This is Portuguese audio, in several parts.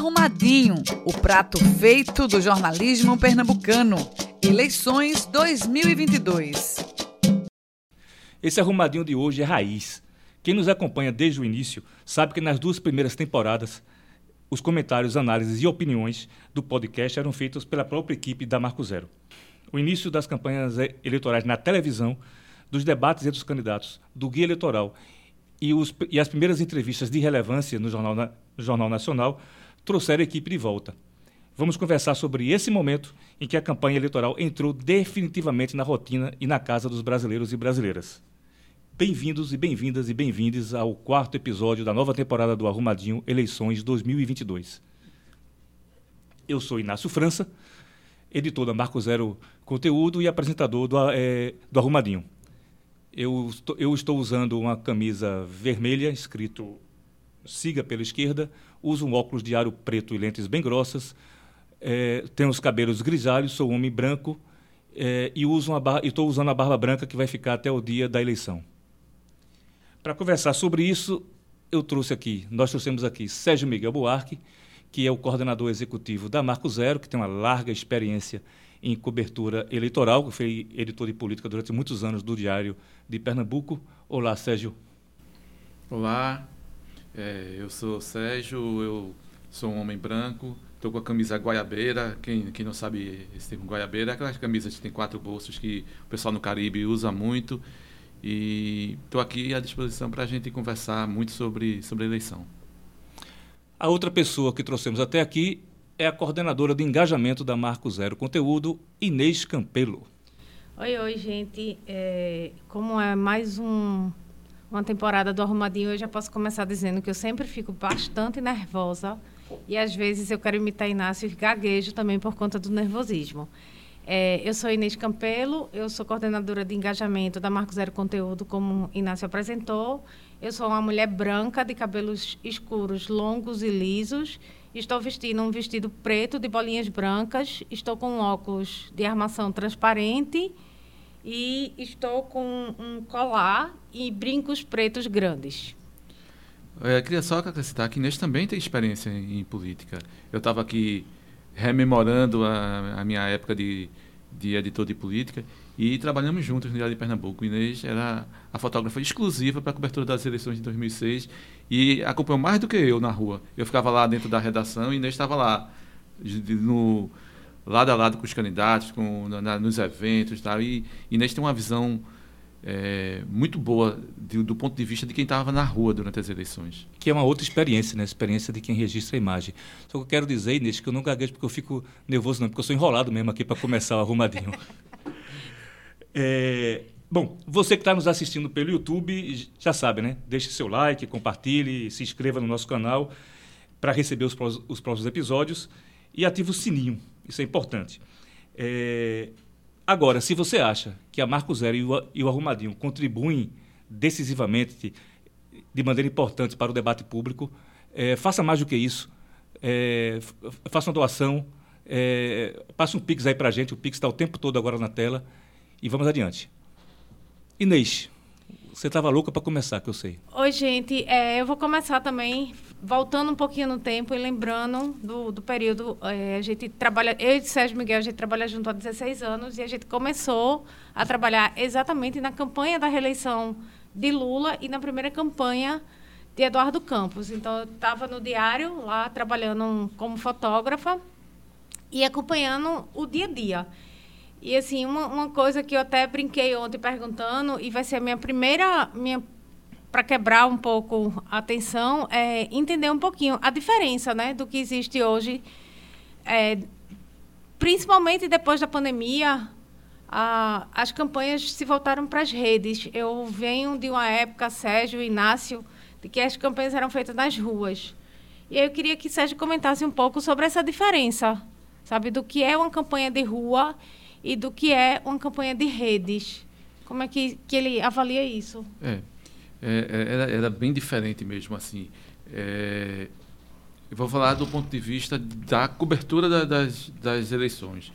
Arrumadinho, o prato feito do jornalismo pernambucano. Eleições 2022. Esse arrumadinho de hoje é raiz. Quem nos acompanha desde o início sabe que nas duas primeiras temporadas os comentários, análises e opiniões do podcast eram feitos pela própria equipe da Marco Zero. O início das campanhas eleitorais na televisão, dos debates entre os candidatos, do guia eleitoral e, os, e as primeiras entrevistas de relevância no Jornal, no Jornal Nacional trouxeram a equipe de volta. Vamos conversar sobre esse momento em que a campanha eleitoral entrou definitivamente na rotina e na casa dos brasileiros e brasileiras. Bem-vindos e bem-vindas e bem-vindes ao quarto episódio da nova temporada do Arrumadinho Eleições 2022. Eu sou Inácio França, editor da Marco Zero Conteúdo e apresentador do, é, do Arrumadinho. Eu, eu estou usando uma camisa vermelha, escrito Siga pela esquerda, uso um óculos de aro preto e lentes bem grossas, é, tenho os cabelos grisalhos, sou um homem branco é, e estou usando a barba branca que vai ficar até o dia da eleição. Para conversar sobre isso, eu trouxe aqui, nós trouxemos aqui Sérgio Miguel Buarque, que é o coordenador executivo da Marco Zero, que tem uma larga experiência em cobertura eleitoral, que foi editor de política durante muitos anos do Diário de Pernambuco. Olá, Sérgio. Olá, é, eu sou Sérgio, eu sou um homem branco, estou com a camisa guaiabeira. Quem, quem não sabe esse termo guaiabeira é aquelas camisas que tem quatro bolsos que o pessoal no Caribe usa muito. E estou aqui à disposição para a gente conversar muito sobre, sobre a eleição. A outra pessoa que trouxemos até aqui é a coordenadora de engajamento da Marco Zero Conteúdo, Inês Campelo. Oi, oi, gente. É, como é mais um, uma temporada do Arrumadinho, eu já posso começar dizendo que eu sempre fico bastante nervosa e às vezes eu quero imitar Inácio e gaguejo também por conta do nervosismo. É, eu sou Inês Campelo, eu sou coordenadora de engajamento da Marco Zero Conteúdo, como Inácio apresentou. Eu sou uma mulher branca, de cabelos escuros, longos e lisos. Estou vestindo um vestido preto de bolinhas brancas. Estou com óculos de armação transparente. E estou com um colar e brincos pretos grandes. Eu é, queria só acrescentar que Inês também tem experiência em política. Eu estava aqui rememorando a, a minha época de, de editor de política e trabalhamos juntos no Diário de Pernambuco. Inês era a fotógrafa exclusiva para a cobertura das eleições de 2006 e acompanhou mais do que eu na rua. Eu ficava lá dentro da redação e Inês estava lá, no, lado a lado com os candidatos, com, na, nos eventos e tal. E Inês tem uma visão é, muito boa de, do ponto de vista de quem estava na rua durante as eleições. Que é uma outra experiência, né? Experiência de quem registra a imagem. Só que eu quero dizer, Inês, que eu não gaguejo porque eu fico nervoso, não, porque eu sou enrolado mesmo aqui para começar o arrumadinho. é, bom, você que está nos assistindo pelo YouTube, já sabe, né? Deixe seu like, compartilhe, se inscreva no nosso canal para receber os, os próximos episódios e ative o sininho. Isso é importante. É, Agora, se você acha que a Marco Zero e o, e o Arrumadinho contribuem decisivamente, de maneira importante para o debate público, é, faça mais do que isso. É, faça uma doação, é, passe um Pix aí para a gente, o Pix está o tempo todo agora na tela, e vamos adiante. Inês, você estava louca para começar, que eu sei. Oi, gente. É, eu vou começar também voltando um pouquinho no tempo e lembrando do, do período. É, a gente trabalha, eu e Sérgio Miguel, a gente trabalha junto há 16 anos e a gente começou a trabalhar exatamente na campanha da reeleição de Lula e na primeira campanha de Eduardo Campos. Então, eu estava no diário, lá trabalhando como fotógrafa e acompanhando o dia a dia. E assim, uma, uma coisa que eu até brinquei ontem perguntando, e vai ser a minha primeira. Minha, para quebrar um pouco a atenção, é entender um pouquinho a diferença né, do que existe hoje. É, principalmente depois da pandemia, a, as campanhas se voltaram para as redes. Eu venho de uma época, Sérgio, Inácio, de que as campanhas eram feitas nas ruas. E eu queria que Sérgio comentasse um pouco sobre essa diferença, sabe, do que é uma campanha de rua e do que é uma campanha de redes. Como é que, que ele avalia isso? É, é, é era, era, bem diferente mesmo, assim. É, eu vou falar do ponto de vista da cobertura da, das, das eleições,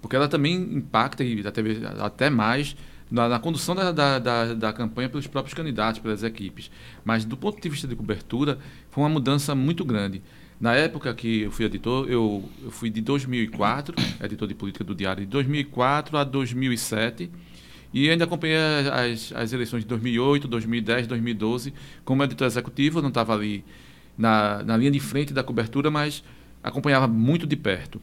porque ela também impacta, e até, até mais, na, na condução da, da, da, da, campanha pelos próprios candidatos, pelas equipes. Mas do ponto de vista de cobertura, foi uma mudança muito grande. Na época que eu fui editor, eu, eu fui de 2004, editor de política do Diário, de 2004 a 2007, e ainda acompanhei as, as eleições de 2008, 2010, 2012 como editor executivo. Não estava ali na, na linha de frente da cobertura, mas acompanhava muito de perto.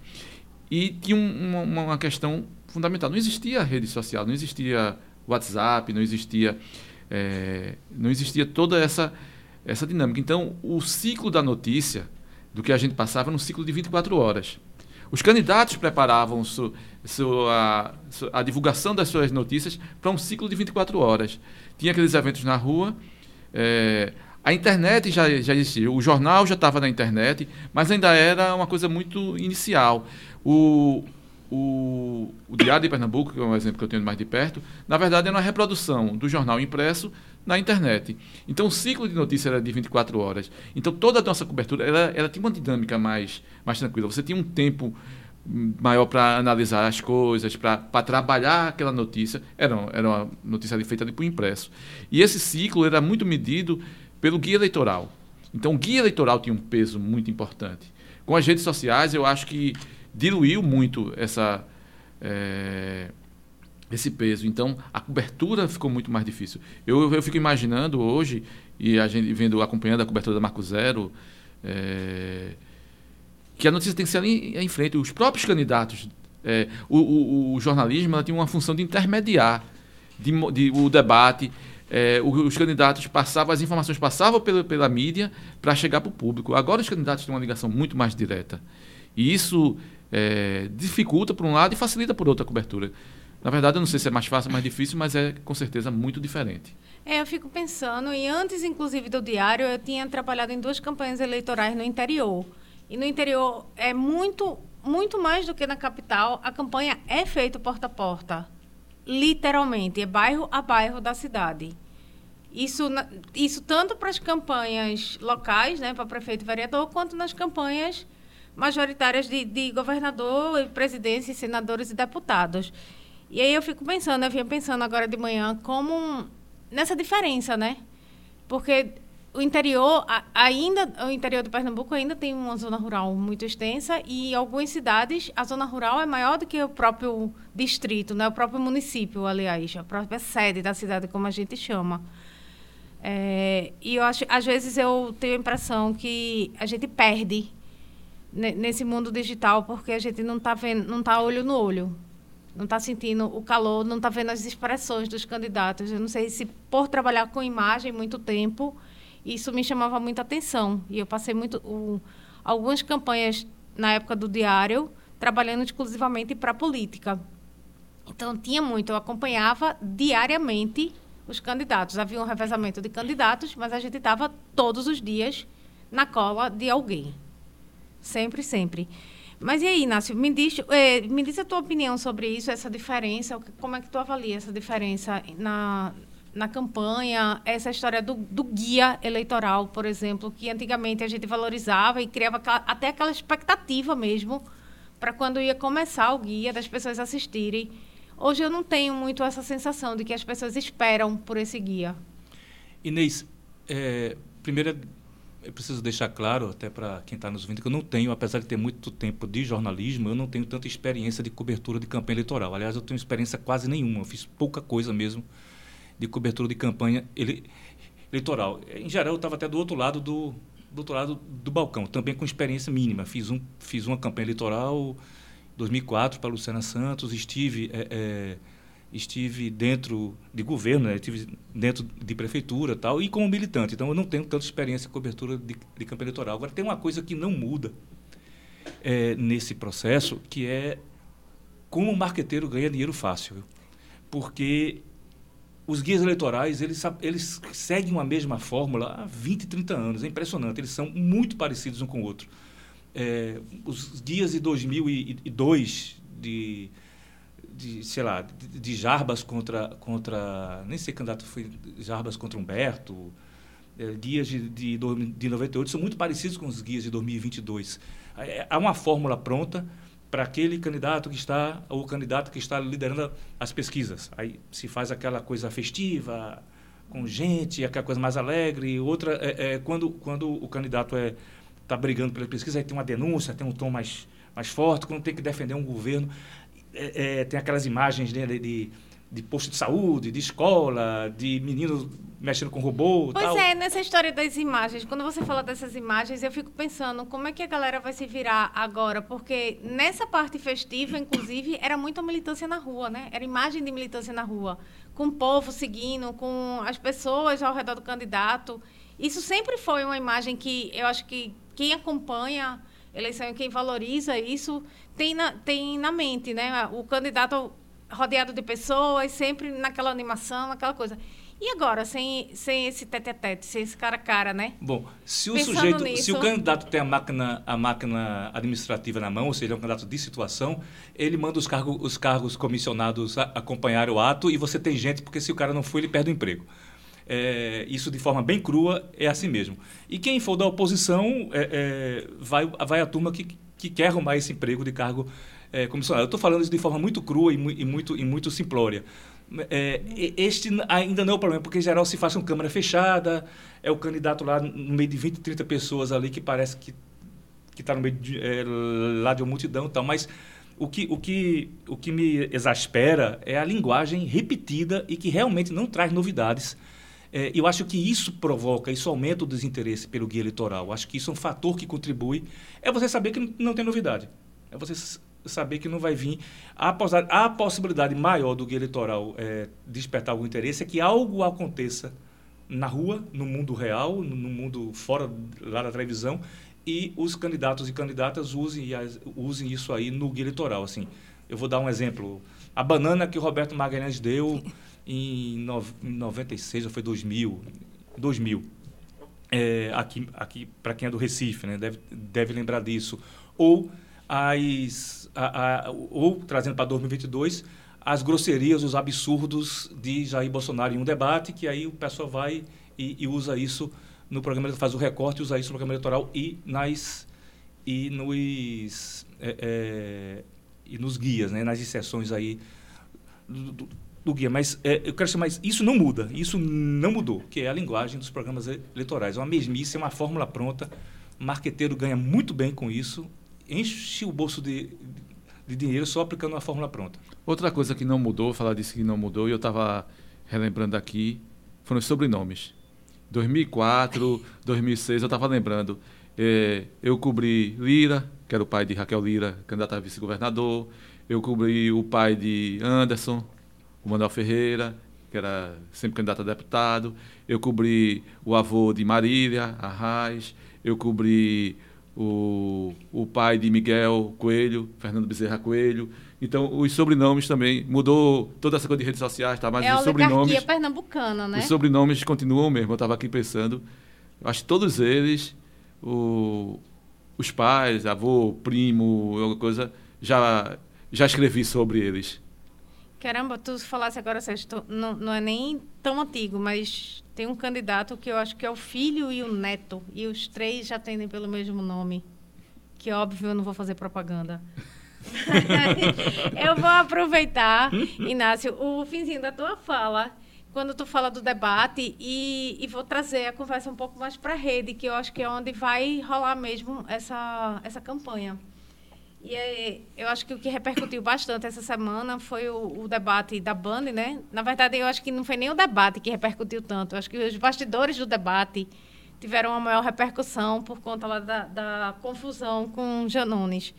E tinha uma, uma questão fundamental: não existia rede social, não existia WhatsApp, não existia, é, não existia toda essa, essa dinâmica. Então, o ciclo da notícia do que a gente passava no ciclo de 24 horas. Os candidatos preparavam su, su, a, su, a, divulgação das suas notícias para um ciclo de 24 horas. Tinha aqueles eventos na rua, é, a internet já, já existia, o jornal já estava na internet, mas ainda era uma coisa muito inicial. O, o, o Diário de Pernambuco, que é um exemplo que eu tenho mais de perto, na verdade era uma reprodução do jornal impresso na internet. Então o ciclo de notícia era de 24 horas. Então toda a nossa cobertura ela, ela tinha uma dinâmica mais, mais tranquila. Você tinha um tempo maior para analisar as coisas, para trabalhar aquela notícia. Era, era uma notícia feita por impresso. E esse ciclo era muito medido pelo guia eleitoral. Então o guia eleitoral tinha um peso muito importante. Com as redes sociais, eu acho que diluiu muito essa. É, esse peso. Então, a cobertura ficou muito mais difícil. Eu, eu fico imaginando hoje, e a gente vendo, acompanhando a cobertura da Marco Zero, é, que a notícia tem que ser ali em frente. Os próprios candidatos, é, o, o, o, jornalismo ela tem uma função de intermediar de, de o debate. É, os candidatos passavam, as informações passavam pela, pela mídia para chegar para o público. Agora os candidatos têm uma ligação muito mais direta. E isso dificulta por um lado e facilita por outra a cobertura. Na verdade, eu não sei se é mais fácil mais difícil, mas é com certeza muito diferente. É, eu fico pensando, e antes, inclusive, do diário, eu tinha trabalhado em duas campanhas eleitorais no interior. E no interior é muito, muito mais do que na capital, a campanha é feita porta a porta. Literalmente, é bairro a bairro da cidade. Isso, isso tanto para as campanhas locais, né, para prefeito e vereador, quanto nas campanhas majoritárias de, de governador, presidência, senadores e deputados. E aí eu fico pensando, eu vinha pensando agora de manhã, como nessa diferença, né? Porque o interior, ainda, o interior do Pernambuco ainda tem uma zona rural muito extensa e em algumas cidades a zona rural é maior do que o próprio distrito, né? o próprio município, aliás, a própria sede da cidade, como a gente chama. É, e eu acho, às vezes eu tenho a impressão que a gente perde nesse mundo digital porque a gente não está vendo, não está olho no olho não está sentindo o calor, não está vendo as expressões dos candidatos. Eu não sei se por trabalhar com imagem muito tempo, isso me chamava muita atenção. E eu passei muito algumas campanhas na época do diário trabalhando exclusivamente para política. Então tinha muito, eu acompanhava diariamente os candidatos. Havia um revezamento de candidatos, mas a gente estava todos os dias na cola de alguém. Sempre, sempre. Mas e aí, Inácio, me diz, é, me diz a tua opinião sobre isso, essa diferença, como é que tu avalia essa diferença na, na campanha, essa história do, do guia eleitoral, por exemplo, que antigamente a gente valorizava e criava até aquela expectativa mesmo para quando ia começar o guia, das pessoas assistirem. Hoje eu não tenho muito essa sensação de que as pessoas esperam por esse guia. Inês, é, primeiro eu preciso deixar claro, até para quem está nos ouvindo, que eu não tenho, apesar de ter muito tempo de jornalismo, eu não tenho tanta experiência de cobertura de campanha eleitoral. Aliás, eu tenho experiência quase nenhuma, eu fiz pouca coisa mesmo de cobertura de campanha ele, eleitoral. Em geral, eu estava até do outro lado do, do outro lado do balcão, também com experiência mínima. Fiz, um, fiz uma campanha eleitoral em 2004 para Luciana Santos, estive... É, é, estive dentro de governo, né? estive dentro de prefeitura tal, e como militante. Então, eu não tenho tanta experiência em cobertura de, de campanha eleitoral. Agora, tem uma coisa que não muda é, nesse processo, que é como o marqueteiro ganha dinheiro fácil. Porque os guias eleitorais, eles, eles seguem a mesma fórmula há 20, 30 anos. É impressionante. Eles são muito parecidos um com o outro. É, os guias de 2002, de de sei lá, de, de, Jarbas contra, contra. Nem sei candidato foi Jarbas contra Humberto. É, guias de, de, de 98 são muito parecidos com os guias de 2022. É, há uma fórmula pronta para aquele candidato que está, ou candidato que está liderando as pesquisas. Aí se faz aquela coisa festiva, com gente, aquela coisa mais alegre. Outra é, é quando, quando o candidato é tá brigando pela pesquisa, aí tem uma denúncia, tem um tom mais, mais forte, quando tem que defender um governo, é, é, tem aquelas imagens né, de, de, posto de saúde, de escola, de menino mexendo com robô. Pois tal. é, nessa história das imagens, quando você fala dessas imagens, eu fico pensando como é que a galera vai se virar agora, porque nessa parte festiva, inclusive, era muita militância na rua, né? Era imagem de militância na rua, com o povo seguindo, com as pessoas ao redor do candidato. Isso sempre foi uma imagem que eu acho que quem acompanha eleição e quem valoriza isso tem na, tem na mente, né? O candidato rodeado de pessoas, sempre naquela animação, aquela coisa. E agora, sem, sem esse tete a tete, sem esse cara a cara, né? Bom, se o Pensando sujeito, nisso- se o candidato tem a máquina, a máquina administrativa na mão, ou seja, é um candidato de situação, ele manda os cargos, os cargos comissionados a, acompanhar o ato e você tem gente, porque se o cara não for, ele perde o emprego. É, isso de forma bem crua é assim mesmo. E quem for da oposição é, é, vai, vai a turma que, que quer arrumar esse emprego de cargo é. Eu estou falando isso de forma muito crua e, e muito, e muito simplória. É, este ainda não é o problema, porque em geral se faz com câmera fechada, é o candidato lá no meio de 20, 30 pessoas ali que parece que está no meio de, é, lá de uma multidão e tal, mas o que, o, que, o que me exaspera é a linguagem repetida e que realmente não traz novidades. É, eu acho que isso provoca, isso aumenta o desinteresse pelo guia eleitoral. Acho que isso é um fator que contribui. É você saber que não tem novidade. É você saber que não vai vir. A, a possibilidade maior do guia eleitoral é, despertar algum interesse é que algo aconteça na rua, no mundo real, no, mundo fora lá da televisão, e os candidatos e candidatas usem, usem isso aí no guia eleitoral. Assim, eu vou dar um exemplo. A banana que o Roberto Magalhães deu em, nove- em 96, ou foi 2000, 2000 é, aqui, aqui para quem é do Recife, né, deve, deve lembrar disso. Ou, as, a- a- ou trazendo para 2022, as grosserias, os absurdos de Jair Bolsonaro em um debate, que aí o pessoal vai e, e usa isso no programa, faz o recorte, usa isso no programa eleitoral e nas e nos é, é, e nos guias, né, nas inserções aí do- do guia. Mas é, eu quero chamar isso, isso não muda, isso não mudou, que é a linguagem dos programas eleitorais. É uma mesmice, é uma fórmula pronta. O marqueteiro ganha muito bem com isso, enche o bolso de, de dinheiro só aplicando uma fórmula pronta. Outra coisa que não mudou, falar disso que não mudou, e eu estava relembrando aqui, foram os sobrenomes. 2004, 2006, eu estava lembrando. eh, eu cobri Lira, que era o pai de Raquel Lira, candidata a vice-governador. Eu cobri o pai de Anderson, o Manuel Ferreira, que era sempre candidato a deputado. Eu cobri o avô de Marília, Arraes. Eu cobri o, o pai de Miguel Coelho, Fernando Bezerra Coelho. Então, os sobrenomes também. Mudou toda essa coisa de redes sociais, tá? mas é os sobrenomes. pernambucana, né? Os sobrenomes continuam mesmo. Eu estava aqui pensando. Acho que todos eles, o- os pais, avô, primo, alguma coisa, já, já escrevi sobre eles. Caramba, tu falasse agora, Sérgio, tu- não, não é nem tão antigo, mas tem um candidato que eu acho que é o filho e o neto, e os três já atendem pelo mesmo nome. Que óbvio eu não vou fazer propaganda. eu vou aproveitar, Inácio, o finzinho da tua fala, quando tu fala do debate, e, e vou trazer a conversa um pouco mais para a rede, que eu acho que é onde vai rolar mesmo essa, essa campanha. E aí, eu acho que o que repercutiu bastante essa semana foi o, o debate da Band, né? Na verdade, eu acho que não foi nem o debate que repercutiu tanto. Eu acho que os bastidores do debate tiveram uma maior repercussão por conta lá da, da confusão com Janones.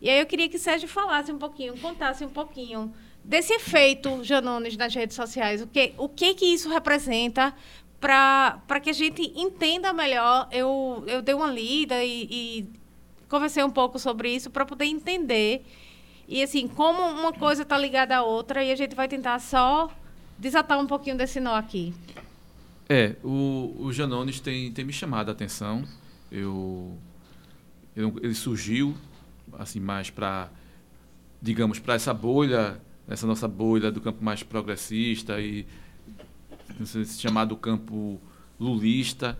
E aí eu queria que Sérgio falasse um pouquinho, contasse um pouquinho desse efeito Janones nas redes sociais. O que, o que, que isso representa para que a gente entenda melhor? Eu, eu dei uma lida e, e conversei um pouco sobre isso para poder entender. E assim, como uma coisa está ligada à outra, e a gente vai tentar só desatar um pouquinho desse nó aqui. É, o, o Janones tem, tem me chamado a atenção. Eu, eu- ele surgiu assim mais para, digamos, para essa bolha, essa nossa bolha do campo mais progressista e não sei se chamar do campo lulista,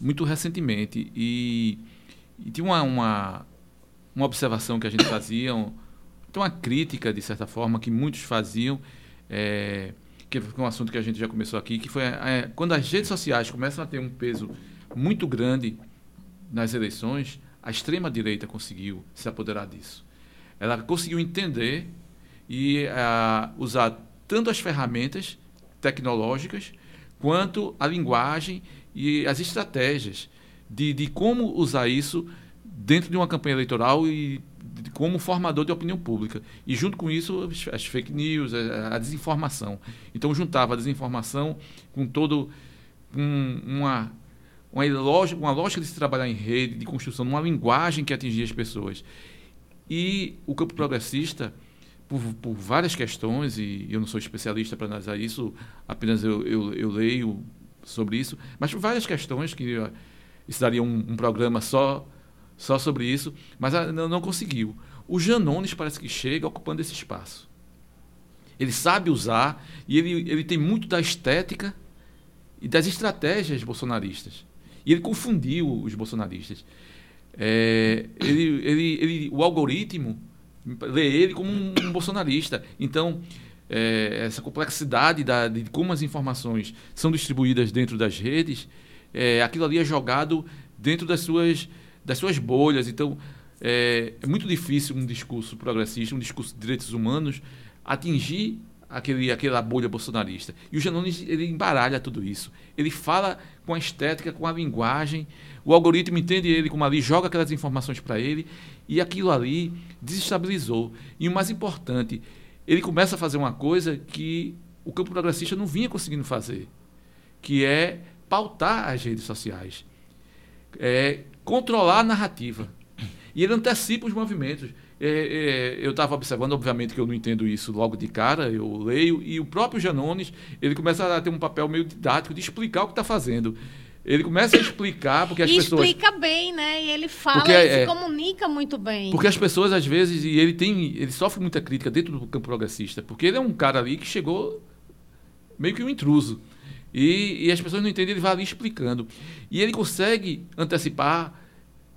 muito recentemente. E, e tinha uma, uma, uma observação que a gente fazia, um, uma crítica, de certa forma, que muitos faziam, é, que foi um assunto que a gente já começou aqui, que foi é, quando as redes sociais começam a ter um peso muito grande nas eleições, a extrema-direita conseguiu se apoderar disso. Ela conseguiu entender e usar tanto as ferramentas tecnológicas quanto a linguagem e as estratégias de, de como usar isso dentro de uma campanha eleitoral e de, como formador de opinião pública. E junto com isso, as, fake news, a, desinformação. Então, juntava a desinformação com todo um, uma, uma, lógica, uma lógica de se trabalhar em rede, de construção, uma linguagem que atingia as pessoas. E o campo progressista, por, por várias questões, e eu não sou especialista para analisar isso, apenas eu, eu, eu leio sobre isso, mas por várias questões que isso daria um, um programa só só sobre isso, mas não, não conseguiu. O Janones parece que chega ocupando esse espaço. Ele sabe usar e ele, ele tem muito da estética e das estratégias bolsonaristas. E ele confundiu os bolsonaristas. É, ele, ele, ele, o algoritmo lê ele como um, um bolsonarista. Então, é, essa complexidade da, de como as informações são distribuídas dentro das redes, é, aquilo ali é jogado dentro das suas, das suas bolhas. Então, é, é muito difícil um discurso progressista, um discurso de direitos humanos, atingir aquele, aquela bolha bolsonarista. E o Janones ele embaralha tudo isso. Ele fala com a estética, com a linguagem. O algoritmo entende ele como ali, joga aquelas informações para ele e aquilo ali desestabilizou. E o mais importante, ele começa a fazer uma coisa que o campo progressista não vinha conseguindo fazer, que é pautar as redes sociais, é controlar a narrativa. E ele antecipa os movimentos. É, é, eu estava observando, obviamente que eu não entendo isso logo de cara, eu leio, e o próprio Janones, ele começa a ter um papel meio didático de explicar o que está fazendo. Ele começa a explicar porque as e pessoas. explica bem, né? E ele fala porque, e é, se comunica muito bem. Porque as pessoas, às vezes, e ele tem. Ele sofre muita crítica dentro do campo progressista, porque ele é um cara ali que chegou meio que um intruso. E, e as pessoas não entendem, ele vai ali explicando. E ele consegue antecipar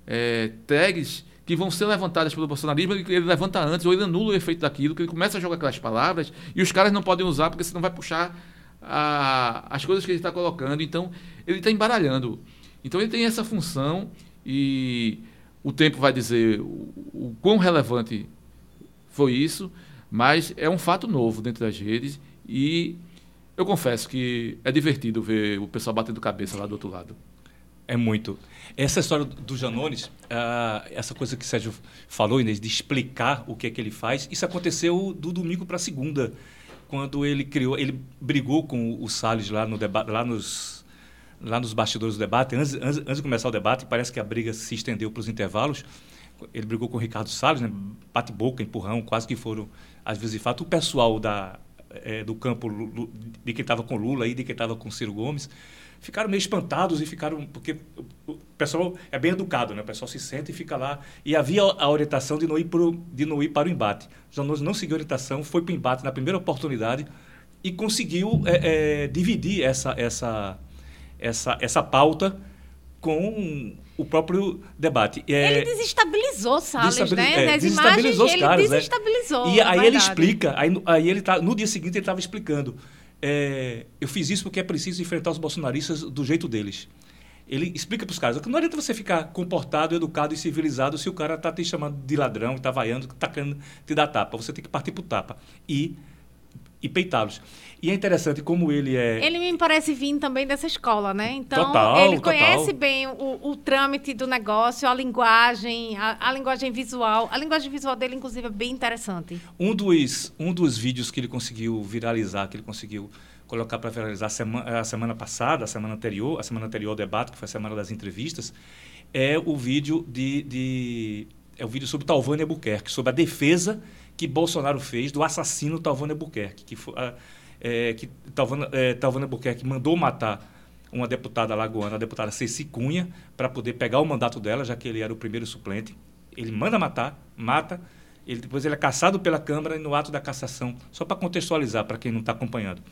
é, tags que vão ser levantadas pelo bolsonarismo, ele, ele, levanta antes, ou ele anula o efeito daquilo, que ele começa a jogar aquelas palavras, e os caras não podem usar, porque senão vai puxar a, as coisas que ele está colocando. Então, ele está embaralhando. Então, ele tem essa função, e o tempo vai dizer o, o quão relevante foi isso, mas é um fato novo dentro das redes, e eu confesso que é divertido ver o pessoal batendo cabeça lá do outro lado. É muito. Essa história do Janones, uh, essa coisa que Sérgio falou, Inês, de explicar o que é que ele faz, isso aconteceu do domingo para segunda, quando ele criou, ele brigou com o Salles lá, no debate, lá, nos, lá nos bastidores do debate, antes, antes, antes de começar o debate, parece que a briga se estendeu para os intervalos, ele brigou com o Ricardo Salles, né, bate-boca, empurrão, quase que foram, às vezes, de fato, o pessoal da, é, do campo de quem estava com Lula e de quem estava com Ciro Gomes, ficaram meio espantados e ficaram. Porque o pessoal é bem educado, né? O pessoal se senta e fica lá. E havia a orientação de não ir, pro, de não ir para o embate. Janones não seguiu a orientação, foi para o embate na primeira oportunidade e conseguiu é, é, dividir essa, essa, essa, essa pauta com o próprio debate. É, ele desestabilizou Salles, desestabiliz, né? É, Nas desestabilizou imagens, caras, ele né? desestabilizou. E aí ele explica, aí, aí ele tá, no dia seguinte ele estava explicando. É, eu fiz isso porque é preciso enfrentar os bolsonaristas do jeito deles. Ele explica para os caras que não adianta você ficar comportado, educado e civilizado se o cara está te chamando de ladrão, está vaiando, está querendo te dar tapa. Você tem que partir para o tapa. E e peitá-los. E é interessante como ele é. Ele me parece vir também dessa escola, né? Então, total, ele conhece total. bem o, o, trâmite do negócio, a linguagem, a, a, linguagem visual. A linguagem visual dele, inclusive, é bem interessante. Um dos, um dos vídeos que ele conseguiu viralizar, que ele conseguiu colocar para viralizar a semana, a semana passada, a semana anterior, a semana anterior ao debate, que foi a semana das entrevistas, é o vídeo de. de é o vídeo sobre Talvânia Buquerque, sobre a defesa que Bolsonaro fez do assassino Talvânia Buquerque, que, foi, é, que Talvânia, é, Talvânia Buquerque mandou matar uma deputada lagoana, a deputada Ceci Cunha, para poder pegar o mandato dela, já que ele era o primeiro suplente. Ele manda matar, mata, ele, depois ele é caçado pela Câmara e no ato da cassação, só para contextualizar para quem não está acompanhando.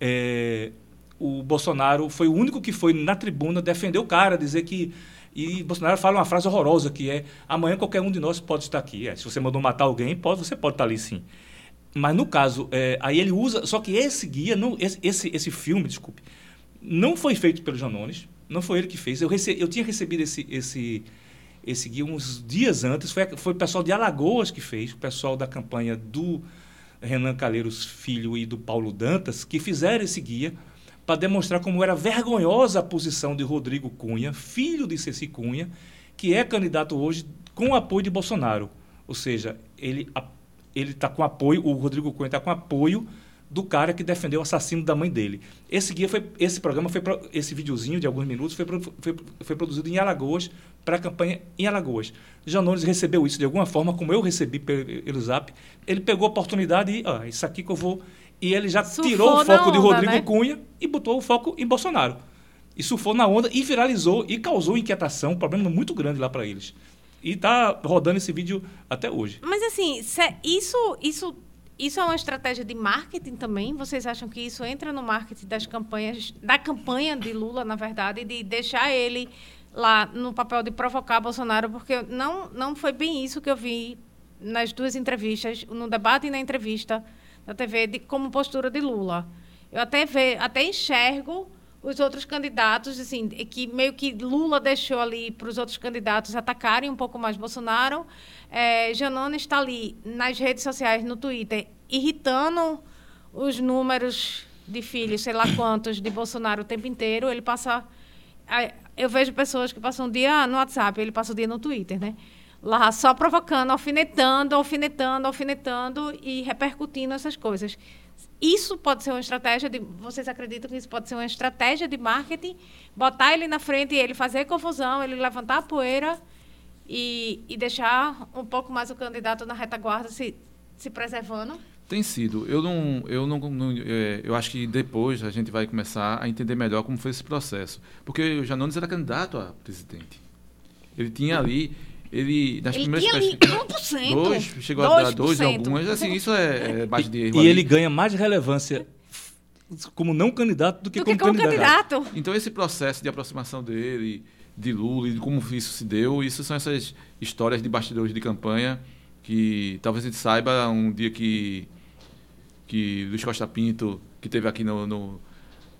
É, o Bolsonaro foi o único que foi na tribuna defender o cara, dizer que e Bolsonaro fala uma frase horrorosa que é: amanhã qualquer um de nós pode estar aqui. É, se você mandou matar alguém, pode, você pode estar ali sim. Mas no caso, é, aí ele usa. Só que esse guia, não, esse, esse, esse filme, desculpe, não foi feito pelo Janones, Não foi ele que fez. Eu, rece... eu tinha recebido esse, esse, esse guia uns dias antes. Foi, foi o pessoal de Alagoas que fez, o pessoal da campanha do Renan Calheiros Filho e do Paulo Dantas, que fizeram esse guia para demonstrar como era vergonhosa a posição de Rodrigo Cunha, filho de Ceci Cunha, que é candidato hoje com o apoio de Bolsonaro. Ou seja, ele ele está com apoio, o Rodrigo Cunha está com apoio do cara que defendeu o assassino da mãe dele. Esse guia foi, esse programa foi, esse videozinho de alguns minutos foi, foi, foi produzido em Alagoas para a campanha em Alagoas. Janones recebeu isso de alguma forma, como eu recebi pelo, pelo Zap. Ele pegou a oportunidade e, ó, isso aqui que eu vou. E ele já Surfou tirou o foco onda, de Rodrigo né? Cunha e botou o foco em Bolsonaro. E surfou na onda e viralizou e causou inquietação, um problema muito grande lá para eles. E tá rodando esse vídeo até hoje. Mas assim, isso, isso, isso é uma estratégia de marketing também? Vocês acham que isso entra no marketing das campanhas, da campanha de Lula, na verdade, de deixar ele lá no papel de provocar Bolsonaro? Porque não, não foi bem isso que eu vi nas duas entrevistas, no debate e na entrevista da TV, de, como postura de Lula. Eu até, ve, até enxergo os outros candidatos, assim, que meio que Lula deixou ali para os outros candidatos atacarem um pouco mais Bolsonaro. É, Janone está ali nas redes sociais, no Twitter, irritando os números de filhos, sei lá quantos, de Bolsonaro o tempo inteiro. Ele passa. Eu vejo pessoas que passam o dia no WhatsApp, ele passa o dia no Twitter, né? Lá só provocando, alfinetando, alfinetando, alfinetando e repercutindo essas coisas. Isso pode ser uma estratégia de. Vocês acreditam que isso pode ser uma estratégia de marketing? Botar ele na frente e ele fazer confusão, ele levantar a poeira e, e deixar um pouco mais o candidato na retaguarda se, se preservando? Tem sido. Eu não, eu não, não é, eu acho que depois a gente vai começar a entender melhor como foi esse processo, porque o Janones era candidato a presidente. Ele tinha ali ele, nas ele primeiras tinha ali 1%. Dois, chegou 2%. a dar dois algumas. Assim, isso é, é base de E, e ele ganha mais relevância como não candidato do que, do como, que como candidato. candidato. Então, esse processo de aproximação dele, de Lula, e de como isso se deu, isso são essas histórias de bastidores de campanha que talvez a gente saiba um dia que, que Luiz Costa Pinto, que teve aqui no, no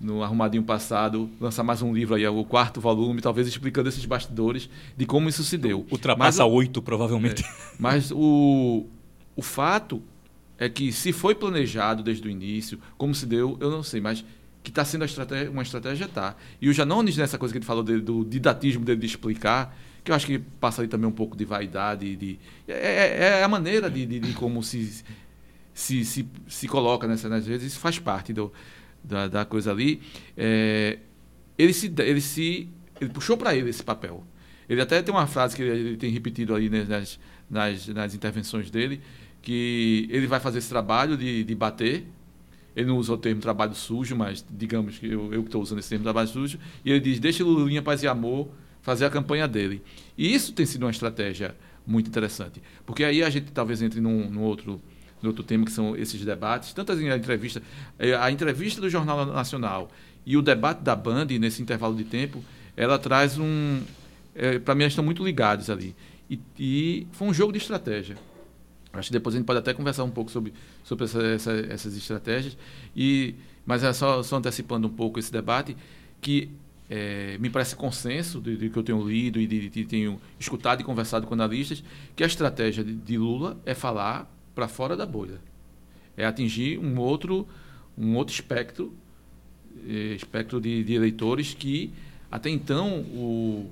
no Arrumadinho passado, lançar mais um livro aí, o quarto volume, talvez explicando esses bastidores de como isso se deu. Ultrapassa oito, provavelmente. É, mas o, o fato é que se foi planejado desde o início, como se deu, eu não sei, mas que está sendo estratégia, uma estratégia, está. E o Janones, nessa coisa que ele falou dele, do didatismo dele de explicar, que eu acho que passa ali também um pouco de vaidade, de, é, é, é a maneira de, de, de como se, se, se, se coloca nessas né, vezes, isso faz parte do da, da coisa ali, é, ele se ele se ele puxou para ele esse papel. Ele até tem uma frase que ele, ele tem repetido aí nas, nas, nas intervenções dele, que ele vai fazer esse trabalho de, de bater. Ele não usa o termo trabalho sujo, mas digamos que eu, eu estou usando esse termo trabalho sujo. E ele diz: deixa Lulinha Paz e Amor fazer a campanha dele. E isso tem sido uma estratégia muito interessante. Porque aí a gente talvez entre num, num outro no outro tema, que são esses debates, tantas entrevistas, eh, a entrevista do Jornal Nacional e o debate da Band, nesse intervalo de tempo, ela traz um. É, Para mim, eles estão muito ligados ali. E, e, foi um jogo de estratégia. Acho que depois a gente pode até conversar um pouco sobre, sobre essa, essa, essas estratégias. E, mas é só, só antecipando um pouco esse debate, que é, me parece consenso de, de, que eu tenho lido e de, de, tenho escutado e conversado com analistas, que a estratégia de, de Lula é falar para fora da bolha. É atingir um outro, um outro espectro, eh, espectro de, de eleitores que até então o,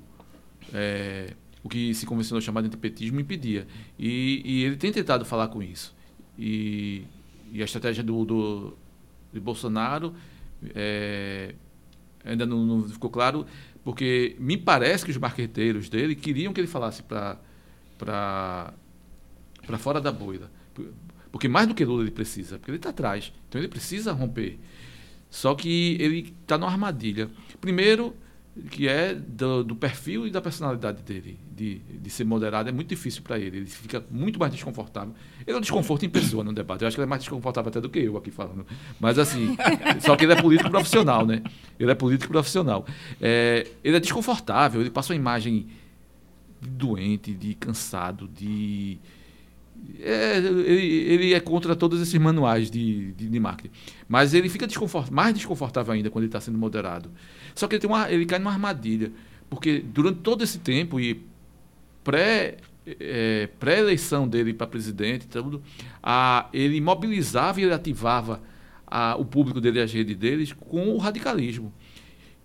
é, o que se convencionou chamar de antipetismo impedia. E, e, ele tem tentado falar com isso. E, e a estratégia do, do de Bolsonaro é, ainda não, não, ficou claro, porque me parece que os marqueteiros dele queriam que ele falasse para fora da bolha. Porque mais do que Lula ele precisa, porque ele está atrás. Então ele precisa romper. Só que ele está numa armadilha. Primeiro, que é do, do, perfil e da personalidade dele, de, de ser moderado, é muito difícil para ele. Ele fica muito mais desconfortável. Ele é um desconforto em pessoa no debate. Eu acho que ele é mais desconfortável até do que eu aqui falando. Mas assim, só que ele é político profissional, né? Ele é político profissional. É, ele é desconfortável, ele passa uma imagem de doente, de cansado, de É, ele, ele, é contra todos esses manuais de, de, de marketing. Mas ele fica desconfort, mais desconfortável ainda quando ele está sendo moderado. Só que ele, tem uma, ele cai numa armadilha. Porque durante todo esse tempo, e pré, é, pré-eleição dele para presidente, tudo, a, ele mobilizava e ele ativava a, o público dele as redes deles com o radicalismo.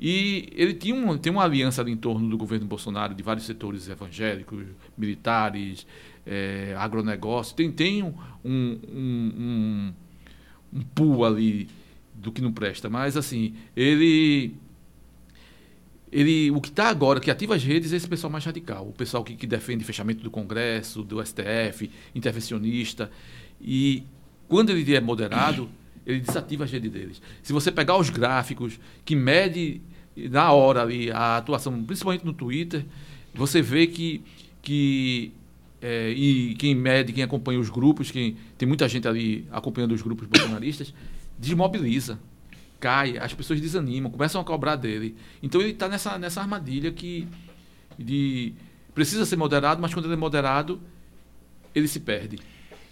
E ele tinha, tem uma aliança ali em torno do governo Bolsonaro, de vários setores evangélicos, militares, é, agronegócio. Tem, tem um, um, um, um pool ali do que não presta. Mas, assim, ele ele, o que está agora, que ativa as redes, é esse pessoal mais radical. O pessoal que, que defende fechamento do Congresso, do STF, intervencionista. E quando ele é moderado, ele desativa as redes deles. Se você pegar os gráficos que mede na hora ali a atuação, principalmente no Twitter, você vê que, que é, e quem mede, quem acompanha os grupos, quem tem muita gente ali acompanhando os grupos bolsonaristas, desmobiliza cai, as pessoas desanimam, começam a cobrar dele. Então ele está nessa, nessa armadilha que de, precisa ser moderado, mas quando ele é moderado, ele se perde.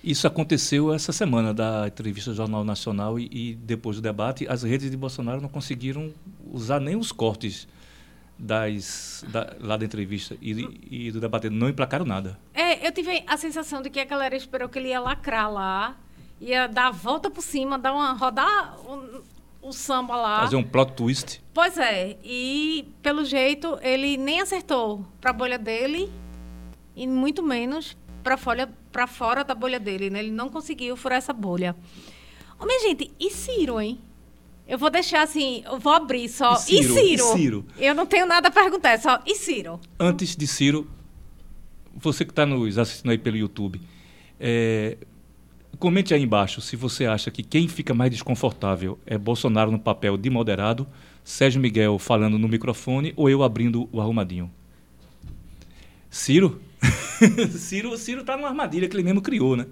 Isso aconteceu essa semana da entrevista do Jornal Nacional e, e, depois do debate, as redes de Bolsonaro não conseguiram usar nem os cortes das, da, lá da entrevista e, e, do debate, não emplacaram nada. É, eu tive a sensação de que a galera esperou que ele ia lacrar lá, ia dar a volta por cima, dar uma rodar o samba lá. Fazer um plot twist. Pois é. E, pelo jeito, ele nem acertou para a bolha dele e muito menos para fora da bolha dele. Né? Ele não conseguiu furar essa bolha. Ô, minha gente, e Ciro, hein? Eu vou deixar assim, eu vou abrir só. E Ciro? E Ciro? E Ciro? Eu não tenho nada a perguntar, é só. E Ciro? Antes de Ciro, você que está nos assistindo aí pelo YouTube, é, Comente aí embaixo se você acha que quem fica mais desconfortável é Bolsonaro no papel de moderado, Sérgio Miguel falando no microfone ou eu abrindo o arrumadinho. Ciro? Ciro, Ciro tá numa armadilha que ele mesmo criou, né?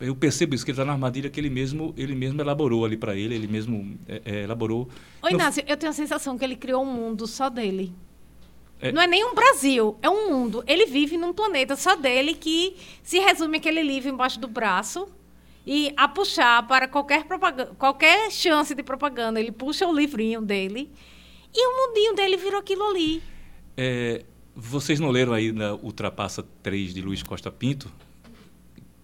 Eu percebo isso, que ele está na armadilha que ele mesmo, ele mesmo elaborou ali para ele, ele mesmo é, é, elaborou. Ô, Inácio, eu tenho a sensação que ele criou um mundo só dele. É... Não é nem um Brasil, é um mundo. Ele vive num planeta só dele que se resume aquele livro embaixo do braço e a puxar para qualquer, propaganda, qualquer chance de propaganda. Ele puxa o livrinho dele e o mundinho dele virou aquilo ali. É, vocês não leram aí na Ultrapassa 3 de Luiz Costa Pinto?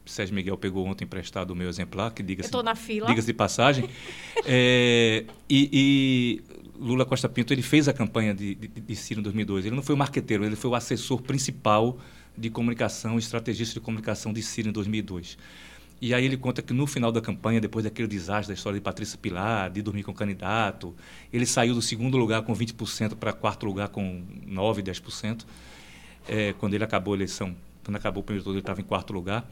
Sérgio Miguel pegou ontem emprestado o meu exemplar, que diga-se diga de passagem. é, e, e Lula Costa Pinto ele fez a campanha de, de, de Ciro em 2002. Ele não foi o marqueteiro, ele foi o assessor principal de comunicação, estrategista de comunicação de Ciro em 2002. E aí ele conta que no final da campanha, depois daquele desastre da história de Patrícia Pilar, de dormir com o candidato, ele saiu do segundo lugar com 20% para quarto lugar com 9, 10%. É, quando ele acabou a eleição, quando acabou o primeiro turno, ele estava em quarto lugar.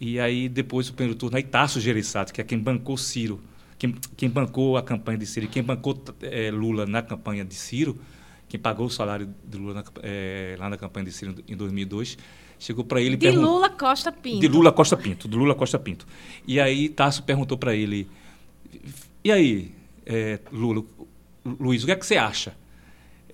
E aí depois do primeiro turno, aí Tasso Gereissati, que é quem bancou Ciro, quem, quem bancou a campanha de Ciro, quem bancou é, Lula na campanha de Ciro, quem pagou o salário de Lula na, é, lá na campanha de Ciro em 2002, chegou para ele... De Lula Costa Pinto. De Lula Costa Pinto, de Lula Costa Pinto. E aí Tasso perguntou para ele, e aí, é, Lula, Luiz, o que é que você acha?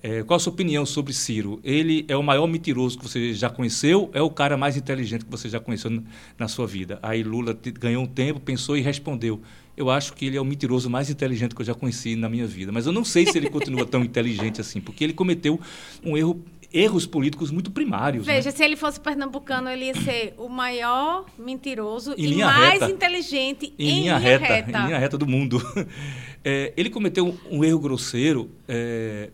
É, qual a sua opinião sobre Ciro? Ele é o maior mentiroso que você já conheceu? É o cara mais inteligente que você já conheceu na sua vida? Aí Lula ganhou um tempo, pensou e respondeu: eu acho que ele é o mentiroso mais inteligente que eu já conheci na minha vida. Mas eu não sei se ele continua tão inteligente assim, porque ele cometeu um erro erros políticos muito primários. Né? Veja, né? se ele fosse pernambucano, ele ia ser o maior mentiroso e mais reta. inteligente em, em linha, reta, reta, Em linha reta do mundo. É, ele cometeu um, erro grosseiro, é,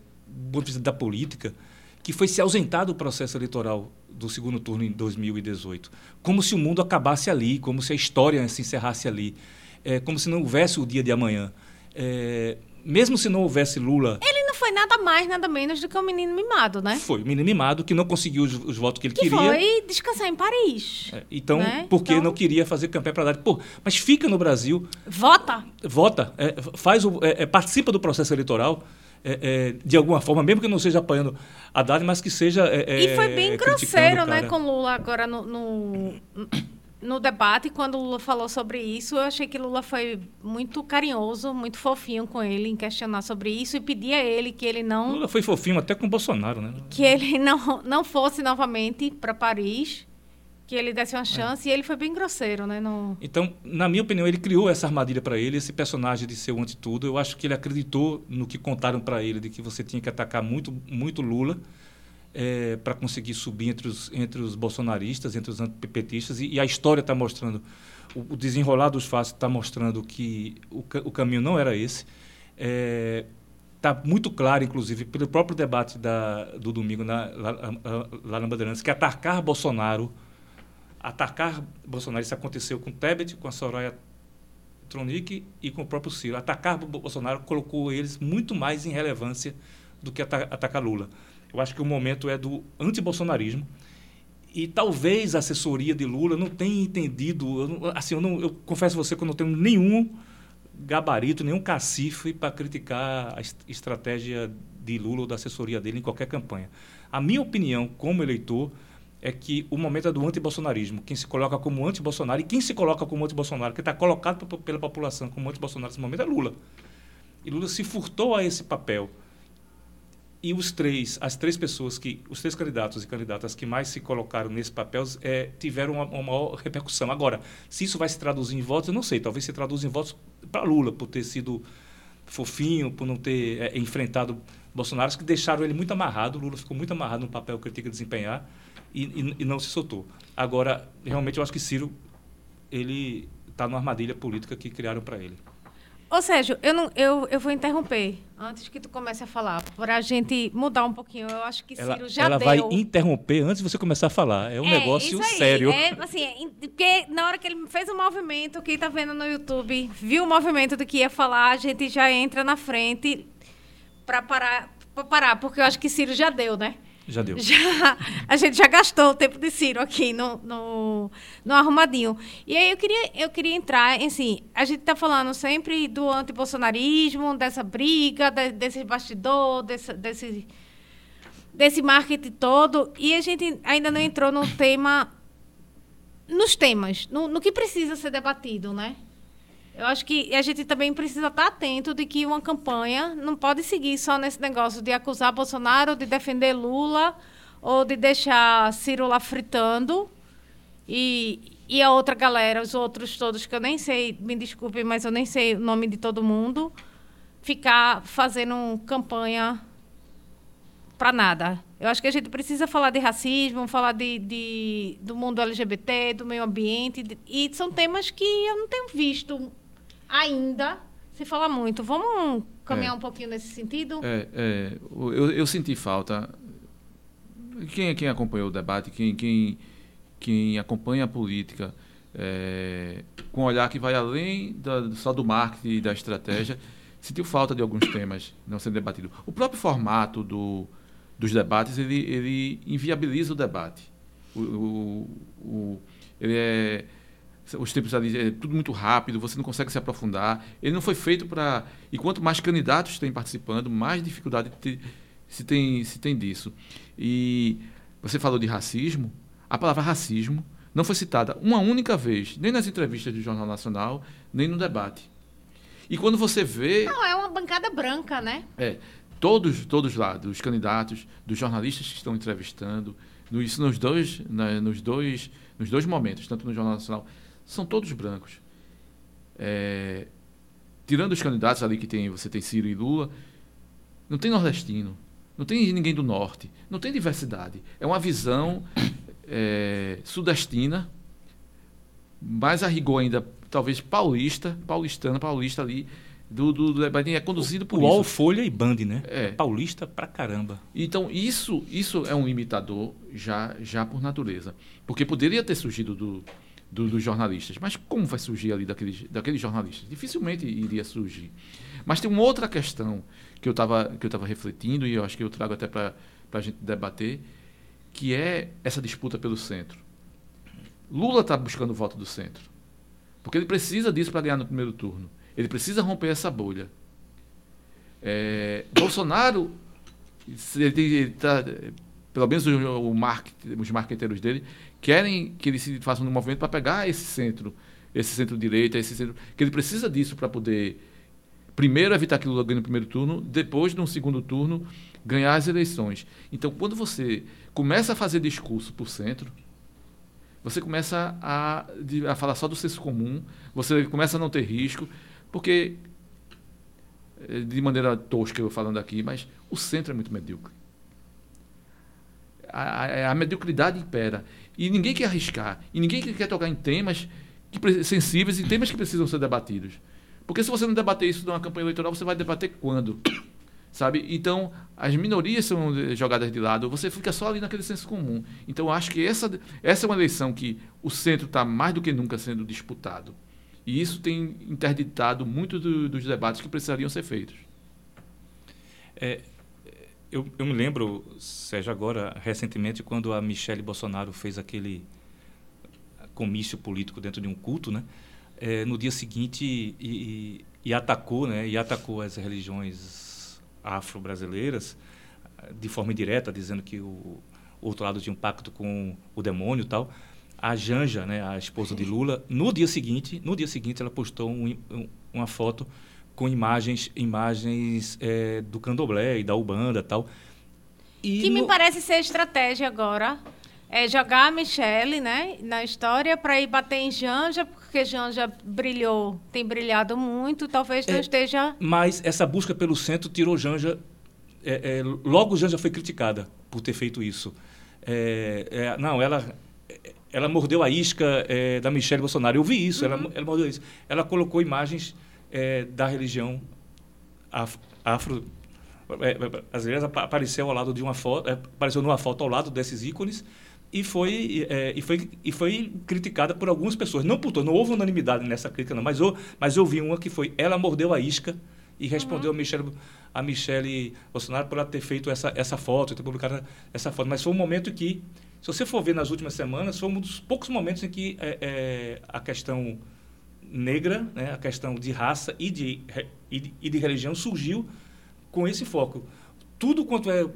ponto de vista da política, que foi se ausentar do processo eleitoral do segundo turno em 2018. Como se o mundo acabasse ali, como se a história se encerrasse ali é, como se não houvesse o dia de amanhã. É, mesmo se não houvesse Lula. Ele não foi nada mais, nada menos do que um menino mimado, né? Foi, um menino mimado que não conseguiu os, os votos que ele que queria. Foi descansar em Paris. É, então, né? porque então... não queria fazer campanha para dar. Pô, mas fica no Brasil. Vota. Vota, é, faz o, é, é, participa do processo eleitoral. De alguma forma, mesmo que não seja apanhando a Haddad, mas que seja. e foi bem grosseiro, né, com Lula agora no, no no debate, quando Lula falou sobre isso, eu achei que Lula foi muito carinhoso, muito fofinho com ele em questionar sobre isso e pedir a ele que ele não. Lula foi fofinho até com Bolsonaro, né? Que ele não, não fosse novamente para Paris que ele desse uma chance é. e ele foi bem grosseiro, né? No... Então, na minha opinião, ele criou essa armadilha para ele, esse personagem de ser o anti-tudo. Eu acho que ele acreditou no que contaram para ele, de que você tinha que atacar muito, muito Lula é, para conseguir subir entre os, entre os bolsonaristas, entre os antipetistas. E, e a história está mostrando, o, o, desenrolar dos fatos está mostrando que o, o, caminho não era esse. Está é, muito claro, inclusive, pelo próprio debate da, do domingo na, lá, lá na Bandeirantes, que atacar Bolsonaro atacar Bolsonaro. Isso aconteceu com Tebet, com a Soraya Tronic e com o próprio Ciro. Atacar Bolsonaro colocou eles muito mais em relevância do que atacar Lula. Eu acho que o momento é do antibolsonarismo e talvez a assessoria de Lula não tenha entendido. Eu, assim, eu, não, eu confesso a você que eu não tenho nenhum gabarito, nenhum cacife para criticar a estratégia de Lula ou da assessoria dele em qualquer campanha. A minha opinião, como eleitor, é que o momento é do anti-bolsonarismo. Quem se coloca como anti-Bolsonaro e quem se coloca como anti-Bolsonaro, que está colocado pela população como anti-Bolsonaro nesse momento é Lula. E Lula se furtou a esse papel. E os três, as três pessoas que, os três candidatos e candidatas que mais se colocaram nesse papel é, tiveram uma, uma, maior repercussão. Agora, se isso vai se traduzir em votos, eu não sei. Talvez se traduza em votos para Lula, por ter sido fofinho, por não ter é, enfrentado Bolsonaro, que deixaram ele muito amarrado. Lula ficou muito amarrado no papel que ele tinha que desempenhar e, e, e não se soltou. Agora, realmente, eu acho que Ciro ele está numa armadilha política que criaram para ele. Ô, Sérgio, eu, não, eu, eu vou interromper antes que tu comece a falar, para a gente mudar um pouquinho. Eu acho que Ciro ela, já ela deu. Ela vai interromper antes de você começar a falar. É um é, negócio aí, sério. É, assim, é, porque na hora que ele fez o movimento, quem está vendo no YouTube, viu o movimento do que ia falar, a gente já entra na frente para parar, pra parar, porque eu acho que Ciro já deu, né? Já deu. Já, a gente já gastou o tempo de Ciro aqui no, no, no arrumadinho. E aí eu queria, eu queria entrar, assim, a gente está falando sempre do antibolsonarismo, dessa briga, de, desse bastidor, desse, desse, desse marketing todo, e a gente ainda não entrou no tema, nos temas, no, no que precisa ser debatido, né? Eu acho que a gente também precisa estar atento de que uma campanha não pode seguir só nesse negócio de acusar Bolsonaro, de defender Lula, ou de deixar Ciro lá fritando. E, e a outra galera, os outros todos, que eu nem sei, me desculpem, mas eu nem sei o nome de todo mundo, ficar fazendo campanha para nada. Eu acho que a gente precisa falar de racismo, falar de, de, do mundo LGBT, do meio ambiente, de, e são temas que eu não tenho visto ainda se fala muito. Vamos caminhar é. um pouquinho nesse sentido? É, é eu, eu, senti falta. Quem, quem acompanhou o debate, quem, quem, quem acompanha a política é, com um olhar que vai além da, só do marketing e da estratégia, sentiu falta de alguns temas não sendo debatidos. O próprio formato do, dos debates ele, ele inviabiliza o debate. O, o, o ele é os tempos ali é tudo muito rápido, você não consegue se aprofundar. Ele não foi feito para. E quanto mais candidatos tem participando, mais dificuldade se tem, se tem disso. E você falou de racismo. A palavra racismo não foi citada uma única vez, nem nas entrevistas do Jornal Nacional, nem no debate. E quando você vê. Não, é uma bancada branca, né? É. Todos, todos lá, dos candidatos, dos jornalistas que estão entrevistando, isso nos dois, né, nos dois, nos dois momentos, tanto no Jornal Nacional são todos brancos. É, tirando os candidatos ali que tem, você tem Ciro e Lula, não tem nordestino, não tem ninguém do norte, não tem diversidade. É uma visão é, sudestina, mais a rigor ainda, talvez paulista, paulistana, paulista ali, do, do, do é conduzido por isso. Folha e Band, né? É. Paulista pra caramba. Então, isso, isso é um imitador já, já por natureza. Porque poderia ter surgido do, do, dos jornalistas. Mas como vai surgir ali daqueles, daqueles jornalistas? Dificilmente iria surgir. Mas tem uma outra questão que eu estava refletindo e eu acho que eu trago até para a gente debater, que é essa disputa pelo centro. Lula está buscando o voto do centro, porque ele precisa disso para ganhar no primeiro turno. Ele precisa romper essa bolha. É, Bolsonaro, ele está pelo menos o, market, os marqueteiros dele, querem que ele se faça um movimento para pegar esse centro, esse centro-direita, esse centro. que ele precisa disso para poder, primeiro, evitar que Lula ganhe no primeiro turno, depois, no segundo turno, ganhar as eleições. Então, quando você começa a fazer discurso para o centro, você começa a, a falar só do senso comum, você começa a não ter risco, porque, eh, de maneira tosca eu falando aqui, mas o centro é muito medíocre. A, a, a mediocridade impera. E ninguém quer arriscar. E ninguém quer tocar em temas que, sensíveis e temas que precisam ser debatidos. Porque se você não debater isso numa campanha eleitoral, você vai debater quando? Sabe? Então, as minorias são jogadas de lado, você fica só ali naquele senso comum. Então, acho que essa, essa é uma eleição que o centro está mais do que nunca sendo disputado. E isso tem interditado muitos do, dos debates que precisariam ser feitos. É, eu, eu, me lembro, Sérgio, agora, recentemente, quando a Michelle Bolsonaro fez aquele comício político dentro de um culto, né? É, no dia seguinte e, e, atacou, né? E atacou as religiões afro-brasileiras de forma indireta, dizendo que o, o outro lado tinha um pacto com o demônio e tal. A Janja, né, a esposa de Lula, no dia seguinte, no dia seguinte ela postou um, um, uma foto com imagens, imagens é, do candomblé e da ubanda tal. E que no... me parece ser estratégia agora é jogar a Michelle, né, na história para ir bater em Janja, porque Janja brilhou, tem brilhado muito, talvez não é, esteja. Mas essa busca pelo centro tirou Janja. É, é, logo Janja foi criticada por ter feito isso. É, é, não, ela ela mordeu a isca da Michelle Bolsonaro. Eu vi isso. Uhum. Ela, ela mordeu isso. Ela colocou imagens da religião afro, afro vezes apareceu ao lado de uma foto, apareceu numa foto ao lado desses ícones e foi, é, e, foi, e foi criticada por algumas pessoas. Não por todos, não houve unanimidade nessa crítica, não, mas, eu, mas eu vi uma que foi: ela mordeu a isca e respondeu uhum. a, Michelle, a Michelle Bolsonaro por ela ter feito essa, essa foto, ter publicado essa foto. Mas foi um momento que, se você for ver nas últimas semanas, foi um dos poucos momentos em que é, é, a questão negra, né, a questão de raça e de, e de, e de religião surgiu com esse foco. Tudo quanto é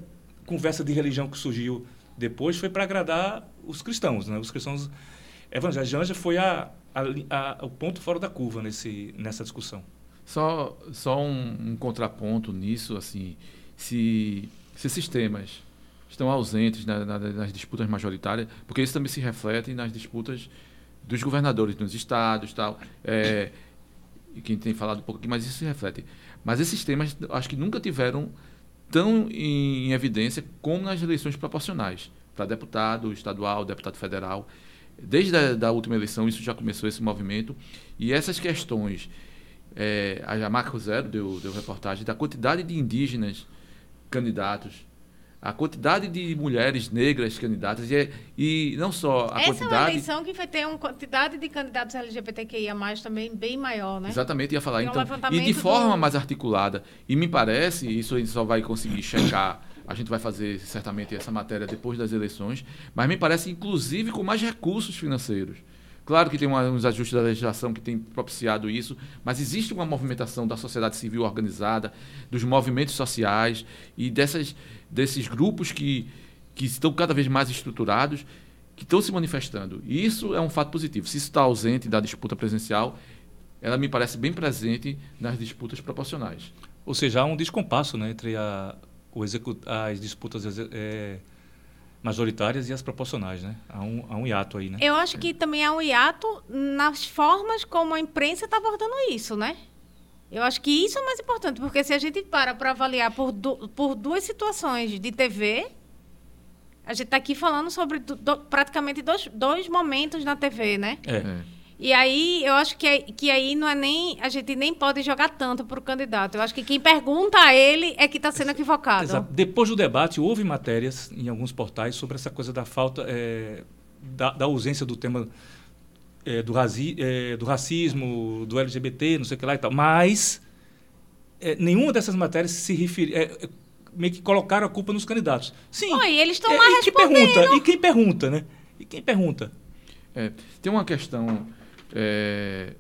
conversa de religião que surgiu depois foi para agradar os cristãos, né? Os cristãos evangélicos. Janja foi a, a, a, o ponto fora da curva nesse, nessa discussão. Só, só um, um contraponto nisso, assim, se, se esses temas estão ausentes na, na, nas disputas majoritárias, porque isso também se reflete nas disputas dos governadores nos estados, tal. É, e quem tem falado um pouco aqui, mas isso se reflete. Mas esses temas, acho que nunca tiveram tão em evidência como nas eleições proporcionais para deputado estadual, deputado federal. Desde a da última eleição, isso já começou esse movimento. E essas questões, é, a Marco Zero deu, deu reportagem da quantidade de indígenas candidatos a quantidade de mulheres negras candidatas e, e não só a Essa quantidade... Essa é uma eleição que vai ter uma quantidade de candidatos LGBTQIA+, também bem maior, né? Exatamente, ia falar. então, e de forma do... mais articulada. E me parece, isso a gente só vai conseguir checar, a gente vai fazer certamente essa matéria depois das eleições, mas me parece inclusive com mais recursos financeiros. Claro que tem uns ajustes da legislação que tem propiciado isso, mas existe uma movimentação da sociedade civil organizada, dos movimentos sociais e dessas, desses grupos que, que estão cada vez mais estruturados, que estão se manifestando. E isso é um fato positivo. Se isso está ausente da disputa presencial, ela me parece bem presente nas disputas proporcionais. Ou seja, há um descompasso né, entre a, o as disputas é, majoritárias e as proporcionais, né? Há um, há um hiato aí, né? Eu acho que também há um hiato nas formas como a imprensa está abordando isso, né? Eu acho que isso é mais importante, porque se a gente para para avaliar por, du por duas situações de TV, a gente está aqui falando sobre do, praticamente dois, dois momentos na TV, né? É. é. E aí, eu acho que, que aí não é nem. A gente nem pode jogar tanto para o candidato. Eu acho que quem pergunta a ele é que está sendo equivocado. Exato. Depois do debate, houve matérias em alguns portais sobre essa coisa da falta. É, da, da, ausência do tema é, do, raci, é, do racismo, do LGBT, não sei o que lá e tal. Mas é, nenhuma dessas matérias se referia. É, é, meio que colocaram a culpa nos candidatos. Sim. Oi, eles estão lá e respondendo. Pergunta, e quem pergunta, né? E quem pergunta? tem uma questão é,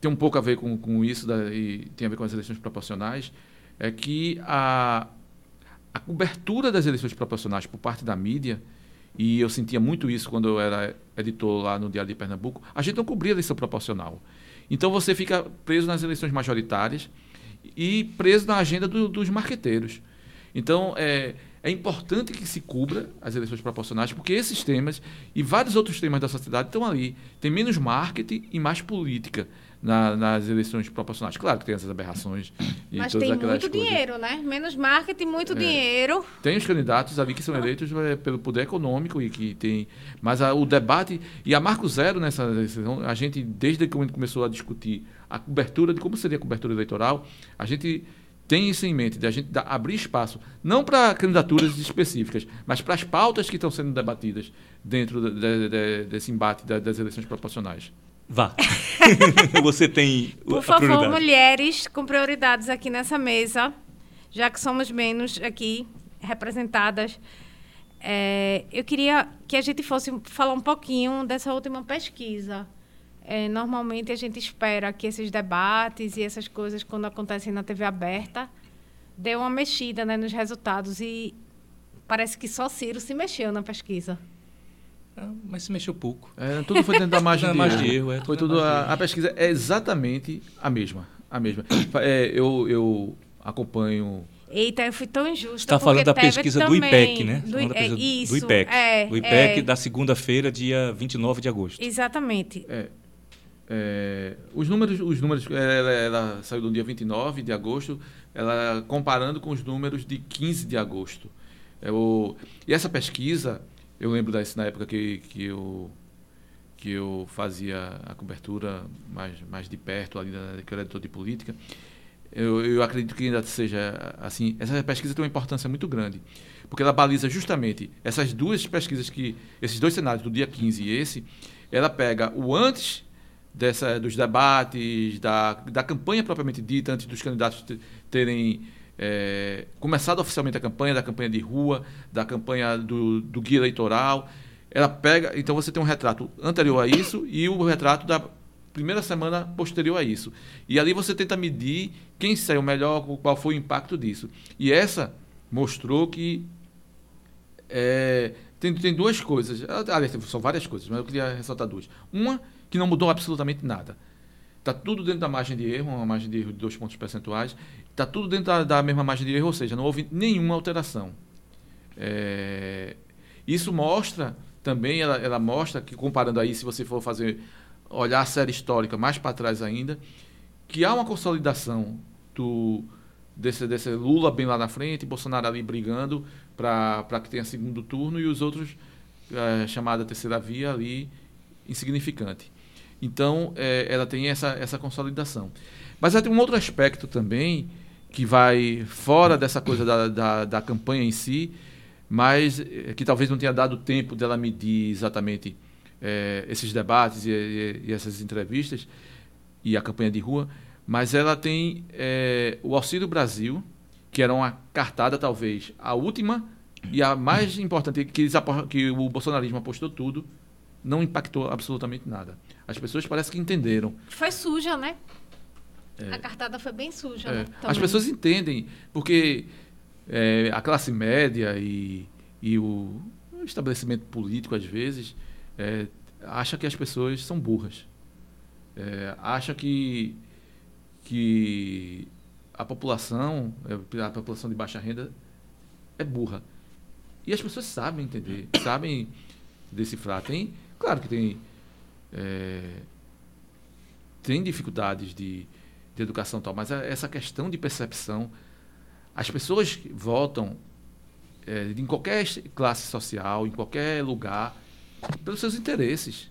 tem um pouco a ver com, com isso da, e tem a ver com as eleições proporcionais, é que a, a cobertura das eleições proporcionais por parte da mídia, e eu sentia muito isso quando eu era editor lá no Diário de Pernambuco, a gente não cobria eleição proporcional. Então você fica preso nas eleições majoritárias e preso na agenda do, dos marqueteiros. Então, é, é importante que se cubra as eleições proporcionais, porque esses temas e vários outros temas da sociedade estão ali. Tem menos marketing e mais política na, nas eleições proporcionais. Claro que tem essas aberrações e Mas todas tem aquelas muito coisas. dinheiro, né? Menos marketing, muito É. dinheiro. Tem os candidatos ali que são eleitos é, pelo poder econômico e que tem. Mas a- o debate. E a Marco Zero nessa decisão, a gente, desde que começou a discutir a cobertura, de como seria a cobertura eleitoral, a gente tem isso em mente, de a gente dar- abrir espaço, não para candidaturas específicas, mas para as pautas que estão sendo debatidas dentro de- de- de- desse embate da- das eleições proporcionais. Vá. Você tem o- Por a favor, prioridade. mulheres com prioridades aqui nessa mesa, já que somos menos aqui representadas. É, eu queria que a gente fosse falar um pouquinho dessa última pesquisa. É, normalmente a gente espera que esses debates e essas coisas, quando acontecem na TV aberta, dê uma mexida né, nos resultados. E parece que só Ciro se mexeu na pesquisa. Ah, Mas se mexeu pouco. É, tudo foi dentro da margem de margem erro. de erro, é, foi tudo a, a pesquisa é exatamente a mesma, a mesma. É, eu, eu acompanho Eita, eu fui tão injusta. Você está falando da pesquisa do IPEC, né? Do, é, isso, do IPEC. É, do IPEC é, da segunda-feira, dia 29 de agosto. Exatamente. É, é, os números, os números ela, ela saiu do dia 29 de agosto, ela comparando com os números de 15 de agosto. É, o, e essa pesquisa, eu lembro dessa na época que, que, eu, que eu fazia a cobertura mais, mais de perto, ali na, que eu era editor de política, eu, eu acredito que ainda seja assim. Essa pesquisa tem uma importância muito grande, porque ela baliza justamente essas duas pesquisas que, esses dois cenários, do dia 15 e esse, ela pega o antes dessa, dos debates, da, da campanha propriamente dita, antes dos candidatos te- terem é, começado oficialmente a campanha, da campanha de rua, da campanha do, do guia eleitoral. Ela pega, então você tem um retrato anterior a isso e o retrato da primeira semana posterior a isso. E ali você tenta medir quem saiu melhor, qual foi o impacto disso. E essa mostrou que é, tem, tem duas coisas. Aliás, são várias coisas, mas eu queria ressaltar duas. Uma, que não mudou absolutamente nada. Está tudo dentro da margem de erro, uma margem de erro de dois pontos percentuais. Está tudo dentro da, da mesma margem de erro, ou seja, não houve nenhuma alteração. É, isso mostra também, ela, ela mostra que, comparando aí, se você for fazer, olhar a série histórica mais para trás ainda, que há uma consolidação do, desse, desse Lula bem lá na frente, Bolsonaro ali brigando para que tenha segundo turno e os outros, eh, chamada terceira via, ali insignificante. Então, eh, ela tem essa, essa consolidação. Mas tem um outro aspecto também, que vai fora dessa coisa da, da, da campanha em si, mas eh, que talvez não tenha dado tempo dela medir exatamente eh, esses debates e, e- e essas entrevistas e a campanha de rua, mas ela tem eh, o Auxílio Brasil, que era uma cartada talvez a última e a mais importante, que, eles que o bolsonarismo apostou tudo, não impactou absolutamente nada. As pessoas parecem que entenderam. Foi suja, né? A cartada foi bem suja. É, né? as pessoas entendem, porque é, a classe média e, e o, o estabelecimento político, às vezes, é, acha que as pessoas são burras. É, acha que, que a população, é, a população de baixa renda, é burra. E as pessoas sabem entender, sabem decifrar. Tem, claro que tem, é, tem dificuldades de, de educação tal, mas essa questão de percepção, as pessoas votam é, em qualquer classe social, em qualquer lugar, pelos seus interesses.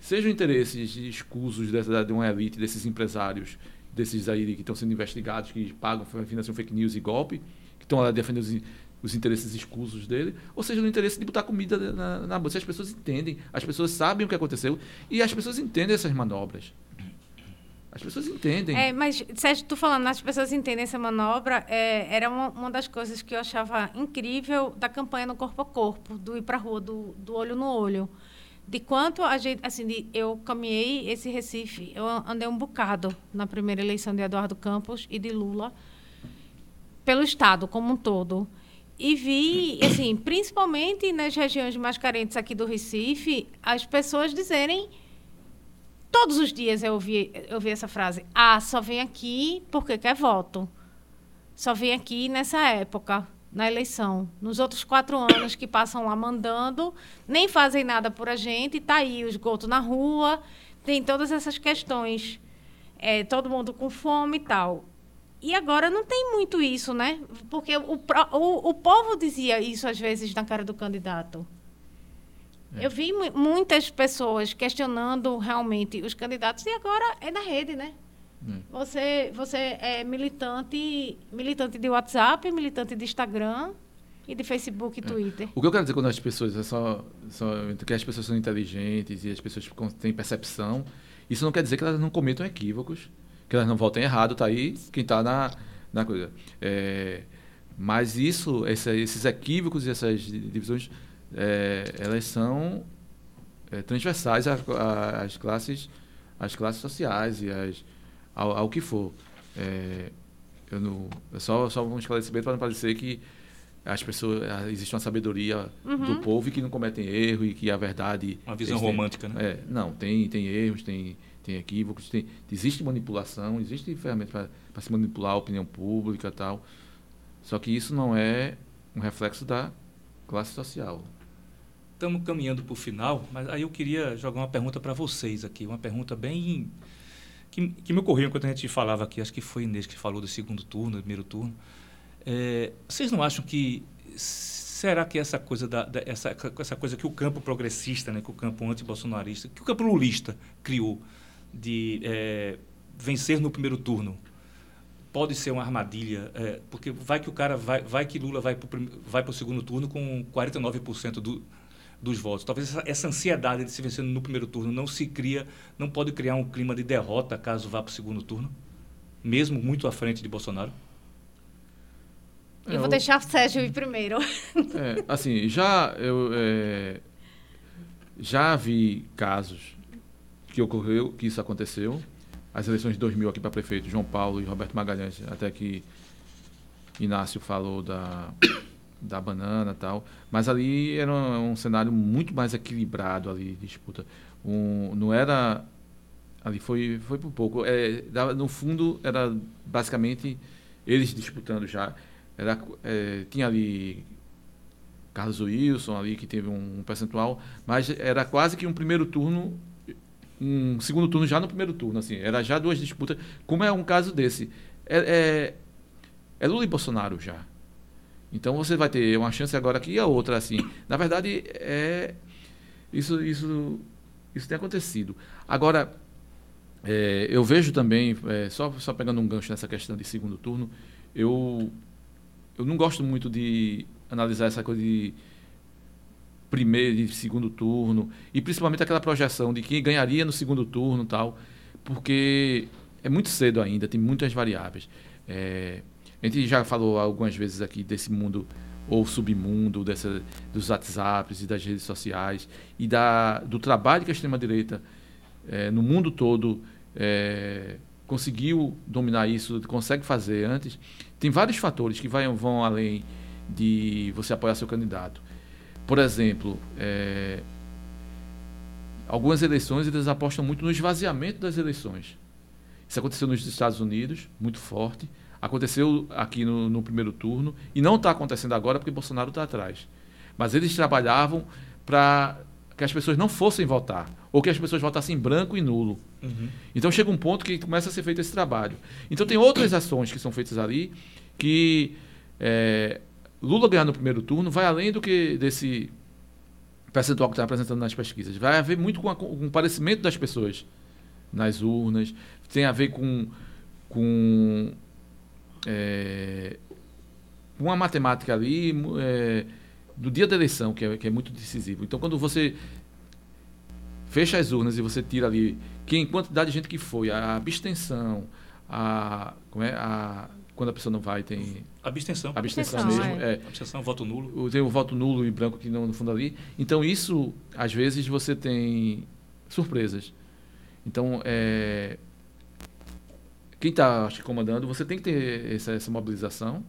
Sejam interesses escusos de uma elite, desses empresários, desses aí que estão sendo investigados, que pagam, financiam fake news e golpe, que estão lá defendendo os, os interesses escusos dele, ou seja, no interesse de botar comida na, na bolsa. As pessoas entendem, as pessoas sabem o que aconteceu e as pessoas entendem essas manobras. As pessoas entendem. É, mas, Sérgio, tu falando, as pessoas entendem essa manobra, é, era uma, uma das coisas que eu achava incrível da campanha no corpo a corpo, do ir pra rua, do, do olho no olho. De quanto a gente, assim, de- eu caminhei esse Recife, eu andei um bocado na primeira eleição de Eduardo Campos e de Lula, pelo Estado como um todo. E vi, assim, principalmente nas regiões mais carentes aqui do Recife, as pessoas dizerem Todos os dias eu ouvi, eu ouvi essa frase. Ah, só vem aqui porque quer voto. Só vem aqui nessa época. na eleição. Nos outros quatro anos que passam lá mandando, nem fazem nada por a gente, está aí o esgoto na rua, tem todas essas questões, é, todo mundo com fome e tal. E agora não tem muito isso, né? Porque o, o, o povo dizia isso às vezes na cara do candidato. É. Eu vi muitas pessoas questionando realmente os candidatos e agora é na rede, né? É. Você, você é militante, militante de WhatsApp, militante de Instagram e de Facebook e é. Twitter. O que eu quero dizer quando as pessoas é só, só que as pessoas são inteligentes e as pessoas têm percepção, isso não quer dizer que elas não cometam equívocos que elas não votem errado, tá aí quem está na, na coisa. É, mas isso, essa, esses equívocos e essas divisões, é, elas são é, transversais às classes, às classes sociais e às, ao, ao que for. É, eu não, só, só um esclarecimento para não parecer que as pessoas existe uma sabedoria uhum. do povo e que não cometem erro e que a verdade uma visão romântica né é, não tem tem erros tem tem equívocos, tem, existe manipulação, existe ferramentas para se manipular a opinião pública tal. Só que isso não é um reflexo da classe social. Estamos caminhando para o final, mas aí eu queria jogar uma pergunta para vocês aqui, uma pergunta bem que, que, me ocorreu enquanto a gente falava aqui, acho que foi Inês que falou do segundo turno, do primeiro turno. É, vocês não acham que será que essa coisa da, da, essa, essa coisa que o campo progressista, né, que o campo anti-bolsonarista, que o campo lulista criou, de é, vencer no primeiro turno pode ser uma armadilha, é, porque vai que o cara vai, vai que Lula vai para o vai o segundo turno com 49% do, dos votos. Talvez essa, essa, ansiedade de se vencer no primeiro turno não se cria, não pode criar um clima de derrota caso vá para o segundo turno, mesmo muito à frente de Bolsonaro. Eu é, vou deixar o Sérgio ir primeiro. É, assim, já eu é, já vi casos que ocorreu, que isso aconteceu. As eleições de 2000 aqui para prefeito, João Paulo e Roberto Magalhães, até que Inácio falou da, da banana e tal. Mas ali era um, um, cenário muito mais equilibrado ali, disputa. Um, não era... Ali foi, foi por pouco. É, no fundo, era basicamente eles disputando já. Era, é, tinha ali Carlos Wilson ali, que teve um percentual, mas era quase que um primeiro turno um segundo turno já no primeiro turno, assim, era já duas disputas, como é um caso desse. É, é, é Lula e Bolsonaro já. Então você vai ter uma chance agora aqui e a outra, assim. Na verdade, é isso, isso, isso tem acontecido. Agora, é, eu vejo também, é, só, só pegando um gancho nessa questão de segundo turno, eu, eu não gosto muito de analisar essa coisa de primeiro e segundo turno, e principalmente aquela projeção de quem ganharia no segundo turno tal, porque é muito cedo ainda, tem muitas variáveis. É, a gente já falou algumas vezes aqui desse mundo ou submundo dessa, dos WhatsApps e das redes sociais e da, do trabalho que a extrema-direita é, no mundo todo é, conseguiu dominar isso, consegue fazer antes. Tem vários fatores que vai, vão além de você apoiar seu candidato. Por exemplo, é, algumas eleições eles apostam muito no esvaziamento das eleições. Isso aconteceu nos Estados Unidos, muito forte. Aconteceu aqui no, no primeiro turno e não está acontecendo agora porque Bolsonaro está atrás. Mas eles trabalhavam para que as pessoas não fossem votar ou que as pessoas votassem branco e nulo. Uhum. Então chega um ponto que começa a ser feito esse trabalho. Então tem outras ações que são feitas ali que é, Lula ganhar no primeiro turno vai além do que desse percentual que está apresentando nas pesquisas. Vai haver muito com, a, com o parecimento das pessoas nas urnas, tem a ver com, com é, uma matemática ali é, do dia da eleição, que é, que é muito decisivo. Então, quando você fecha as urnas e você tira ali quem quantidade de gente que foi, a abstenção, a, como é, a quando a pessoa não vai, tem. Abstenção. Abstenção, abstenção mesmo. É. é. Abstenção, voto nulo. Tem o voto nulo e branco que não no fundo ali. Então, isso, às vezes, você tem surpresas. Então, é, quem está comandando, você tem que ter essa, essa mobilização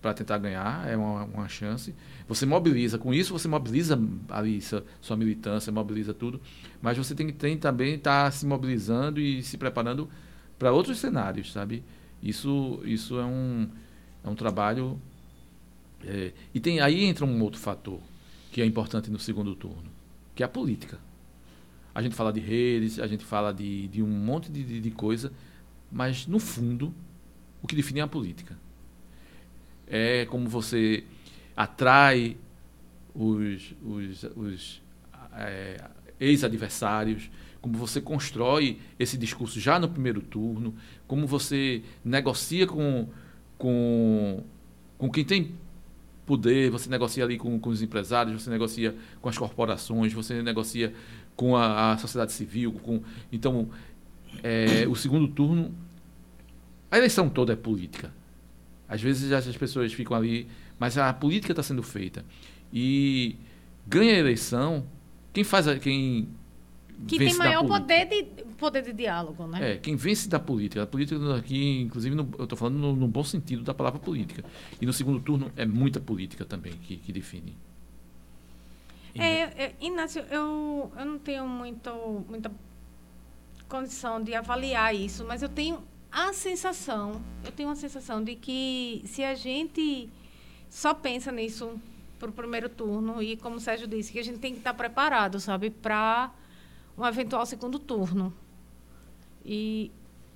para tentar ganhar, é uma, uma, chance. Você mobiliza, com isso você mobiliza ali sua, sua militância, mobiliza tudo, mas você tem que tem, também estar tá se mobilizando e se preparando para outros cenários, sabe? Isso, isso é, um, é um trabalho É, e tem aí entra um outro fator que é importante no segundo turno, que é a política. A gente fala de redes, a gente fala de, de um monte de, de, coisa, mas no fundo, o que define é a política. É como você atrai os, os, os é, ex-adversários, como você constrói esse discurso já no primeiro turno, como você negocia com, com, com quem tem poder, você negocia ali com, com os empresários, você negocia com as corporações, você negocia com a, a sociedade civil. Com, então, é, o segundo turno, a eleição toda é política. Às vezes as pessoas ficam ali, mas a política está sendo feita. E ganha a eleição quem faz quem que tem maior poder de, poder de diálogo, né? É, quem vence da política. A política aqui, inclusive, no, eu estou falando no, no, bom sentido da palavra política. E no segundo turno é muita política também que, que define. É, é, Inácio, eu, eu não tenho muito, muita condição de avaliar isso, mas eu tenho a sensação, eu tenho a sensação de que se a gente só pensa nisso para o primeiro turno e como o Sérgio disse, que a gente tem que estar preparado, sabe, para um eventual segundo turno. E,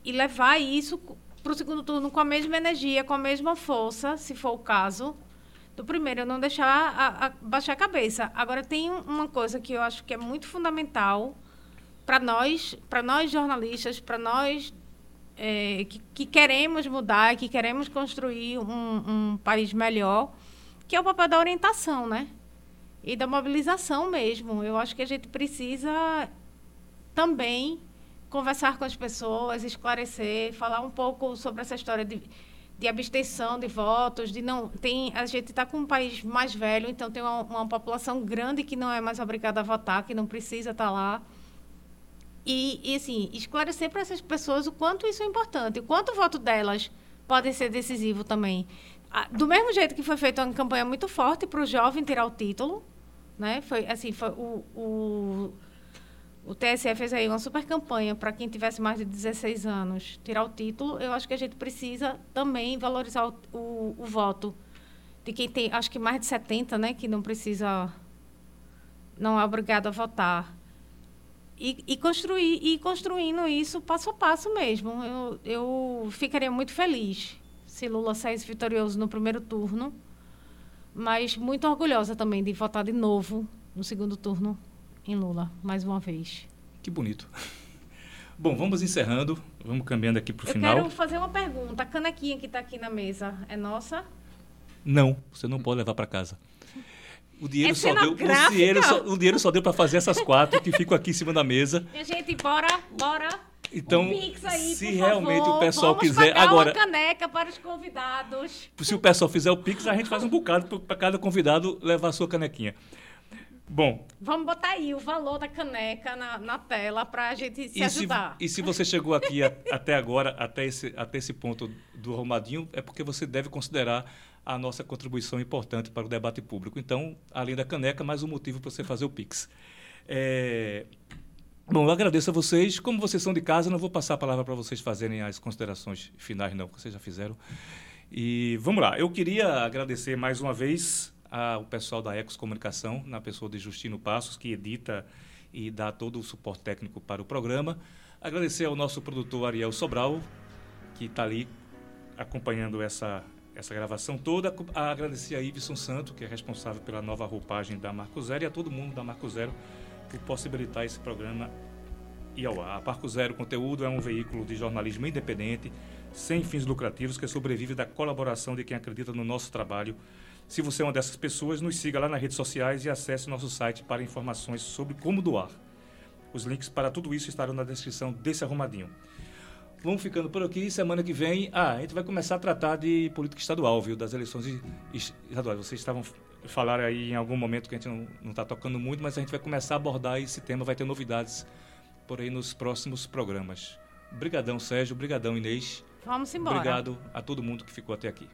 e levar isso para o segundo turno com a mesma energia, com a mesma força, se for o caso, do primeiro, não deixar a, a, baixar a cabeça. Agora, tem uma coisa que eu acho que é muito fundamental para nós, para nós jornalistas, para nós é, que, que, queremos mudar, que queremos construir um, um país melhor, que é o papel da orientação, né? E da mobilização mesmo. Eu acho que a gente precisa também conversar com as pessoas, esclarecer, falar um pouco sobre essa história de, de abstenção de votos, de não tem a gente está com um país mais velho, então tem uma, uma, população grande que não é mais obrigada a votar, que não precisa estar tá lá. E, e assim, esclarecer para essas pessoas o quanto isso é importante, o quanto o voto delas pode ser decisivo também. Do mesmo jeito que foi feita uma campanha muito forte para o jovem tirar o título, né? Foi assim, foi o, o o TSE fez aí uma super campanha para quem tivesse mais de 16 anos tirar o título. Eu acho que a gente precisa também valorizar o, o, o voto de quem tem, acho que mais de 70, né, que não precisa, não é obrigado a votar. E, e construir e construindo isso passo a passo mesmo. Eu, eu ficaria muito feliz se Lula saísse vitorioso no primeiro turno, mas muito orgulhosa também de votar de novo no segundo turno em Lula, mais uma vez. Que bonito. Bom, vamos encerrando, vamos caminhando aqui para o final. Eu quero fazer uma pergunta. A canequinha que está aqui na mesa é nossa? Não, você não pode levar para casa. O dinheiro, é só deu, o, dinheiro só, o dinheiro só deu para fazer essas quatro que ficam aqui em cima da mesa. Minha gente, bora, bora. Então, aí, se realmente favor, o pessoal quiser agora uma caneca para os convidados. Se o pessoal fizer o pix, a gente faz um bocado para cada convidado levar a sua canequinha. Bom. Vamos botar aí o valor da caneca na, na tela para a gente se e ajudar. Se, e se você chegou aqui a, até agora, até esse, até esse ponto do Romadinho, é porque você deve considerar a nossa contribuição importante para o debate público. Então, além da caneca, mais um motivo para você fazer o Pix. É... Bom, eu agradeço a vocês. Como vocês são de casa, não vou passar a palavra para vocês fazerem as considerações finais, não, porque vocês já fizeram. E vamos lá. Eu queria agradecer mais uma vez ao pessoal da Ecos Comunicação, na pessoa de Justino Passos, que edita e dá todo o suporte técnico para o programa. Agradecer ao nosso produtor Ariel Sobral, que está ali acompanhando essa, essa gravação toda. Agradecer a Iveson Santo, que é responsável pela nova roupagem da Marco Zero, e a todo mundo da Marco Zero por possibilitar esse programa e ao ar. A Marco Zero Conteúdo é um veículo de jornalismo independente, sem fins lucrativos, que sobrevive da colaboração de quem acredita no nosso trabalho se você é uma dessas pessoas, nos siga lá nas redes sociais e acesse nosso site para informações sobre como doar. Os links para tudo isso estarão na descrição desse arrumadinho. Vamos ficando por aqui. Semana que vem, ah, a gente vai começar a tratar de política estadual, viu? Das eleições estaduais. Vocês estavam falaram aí em algum momento que a gente não está tocando muito, mas a gente vai começar a abordar esse tema, vai ter novidades por aí nos próximos programas. Brigadão, Sérgio. Brigadão, Inês. Vamos embora. Obrigado a todo mundo que ficou até aqui.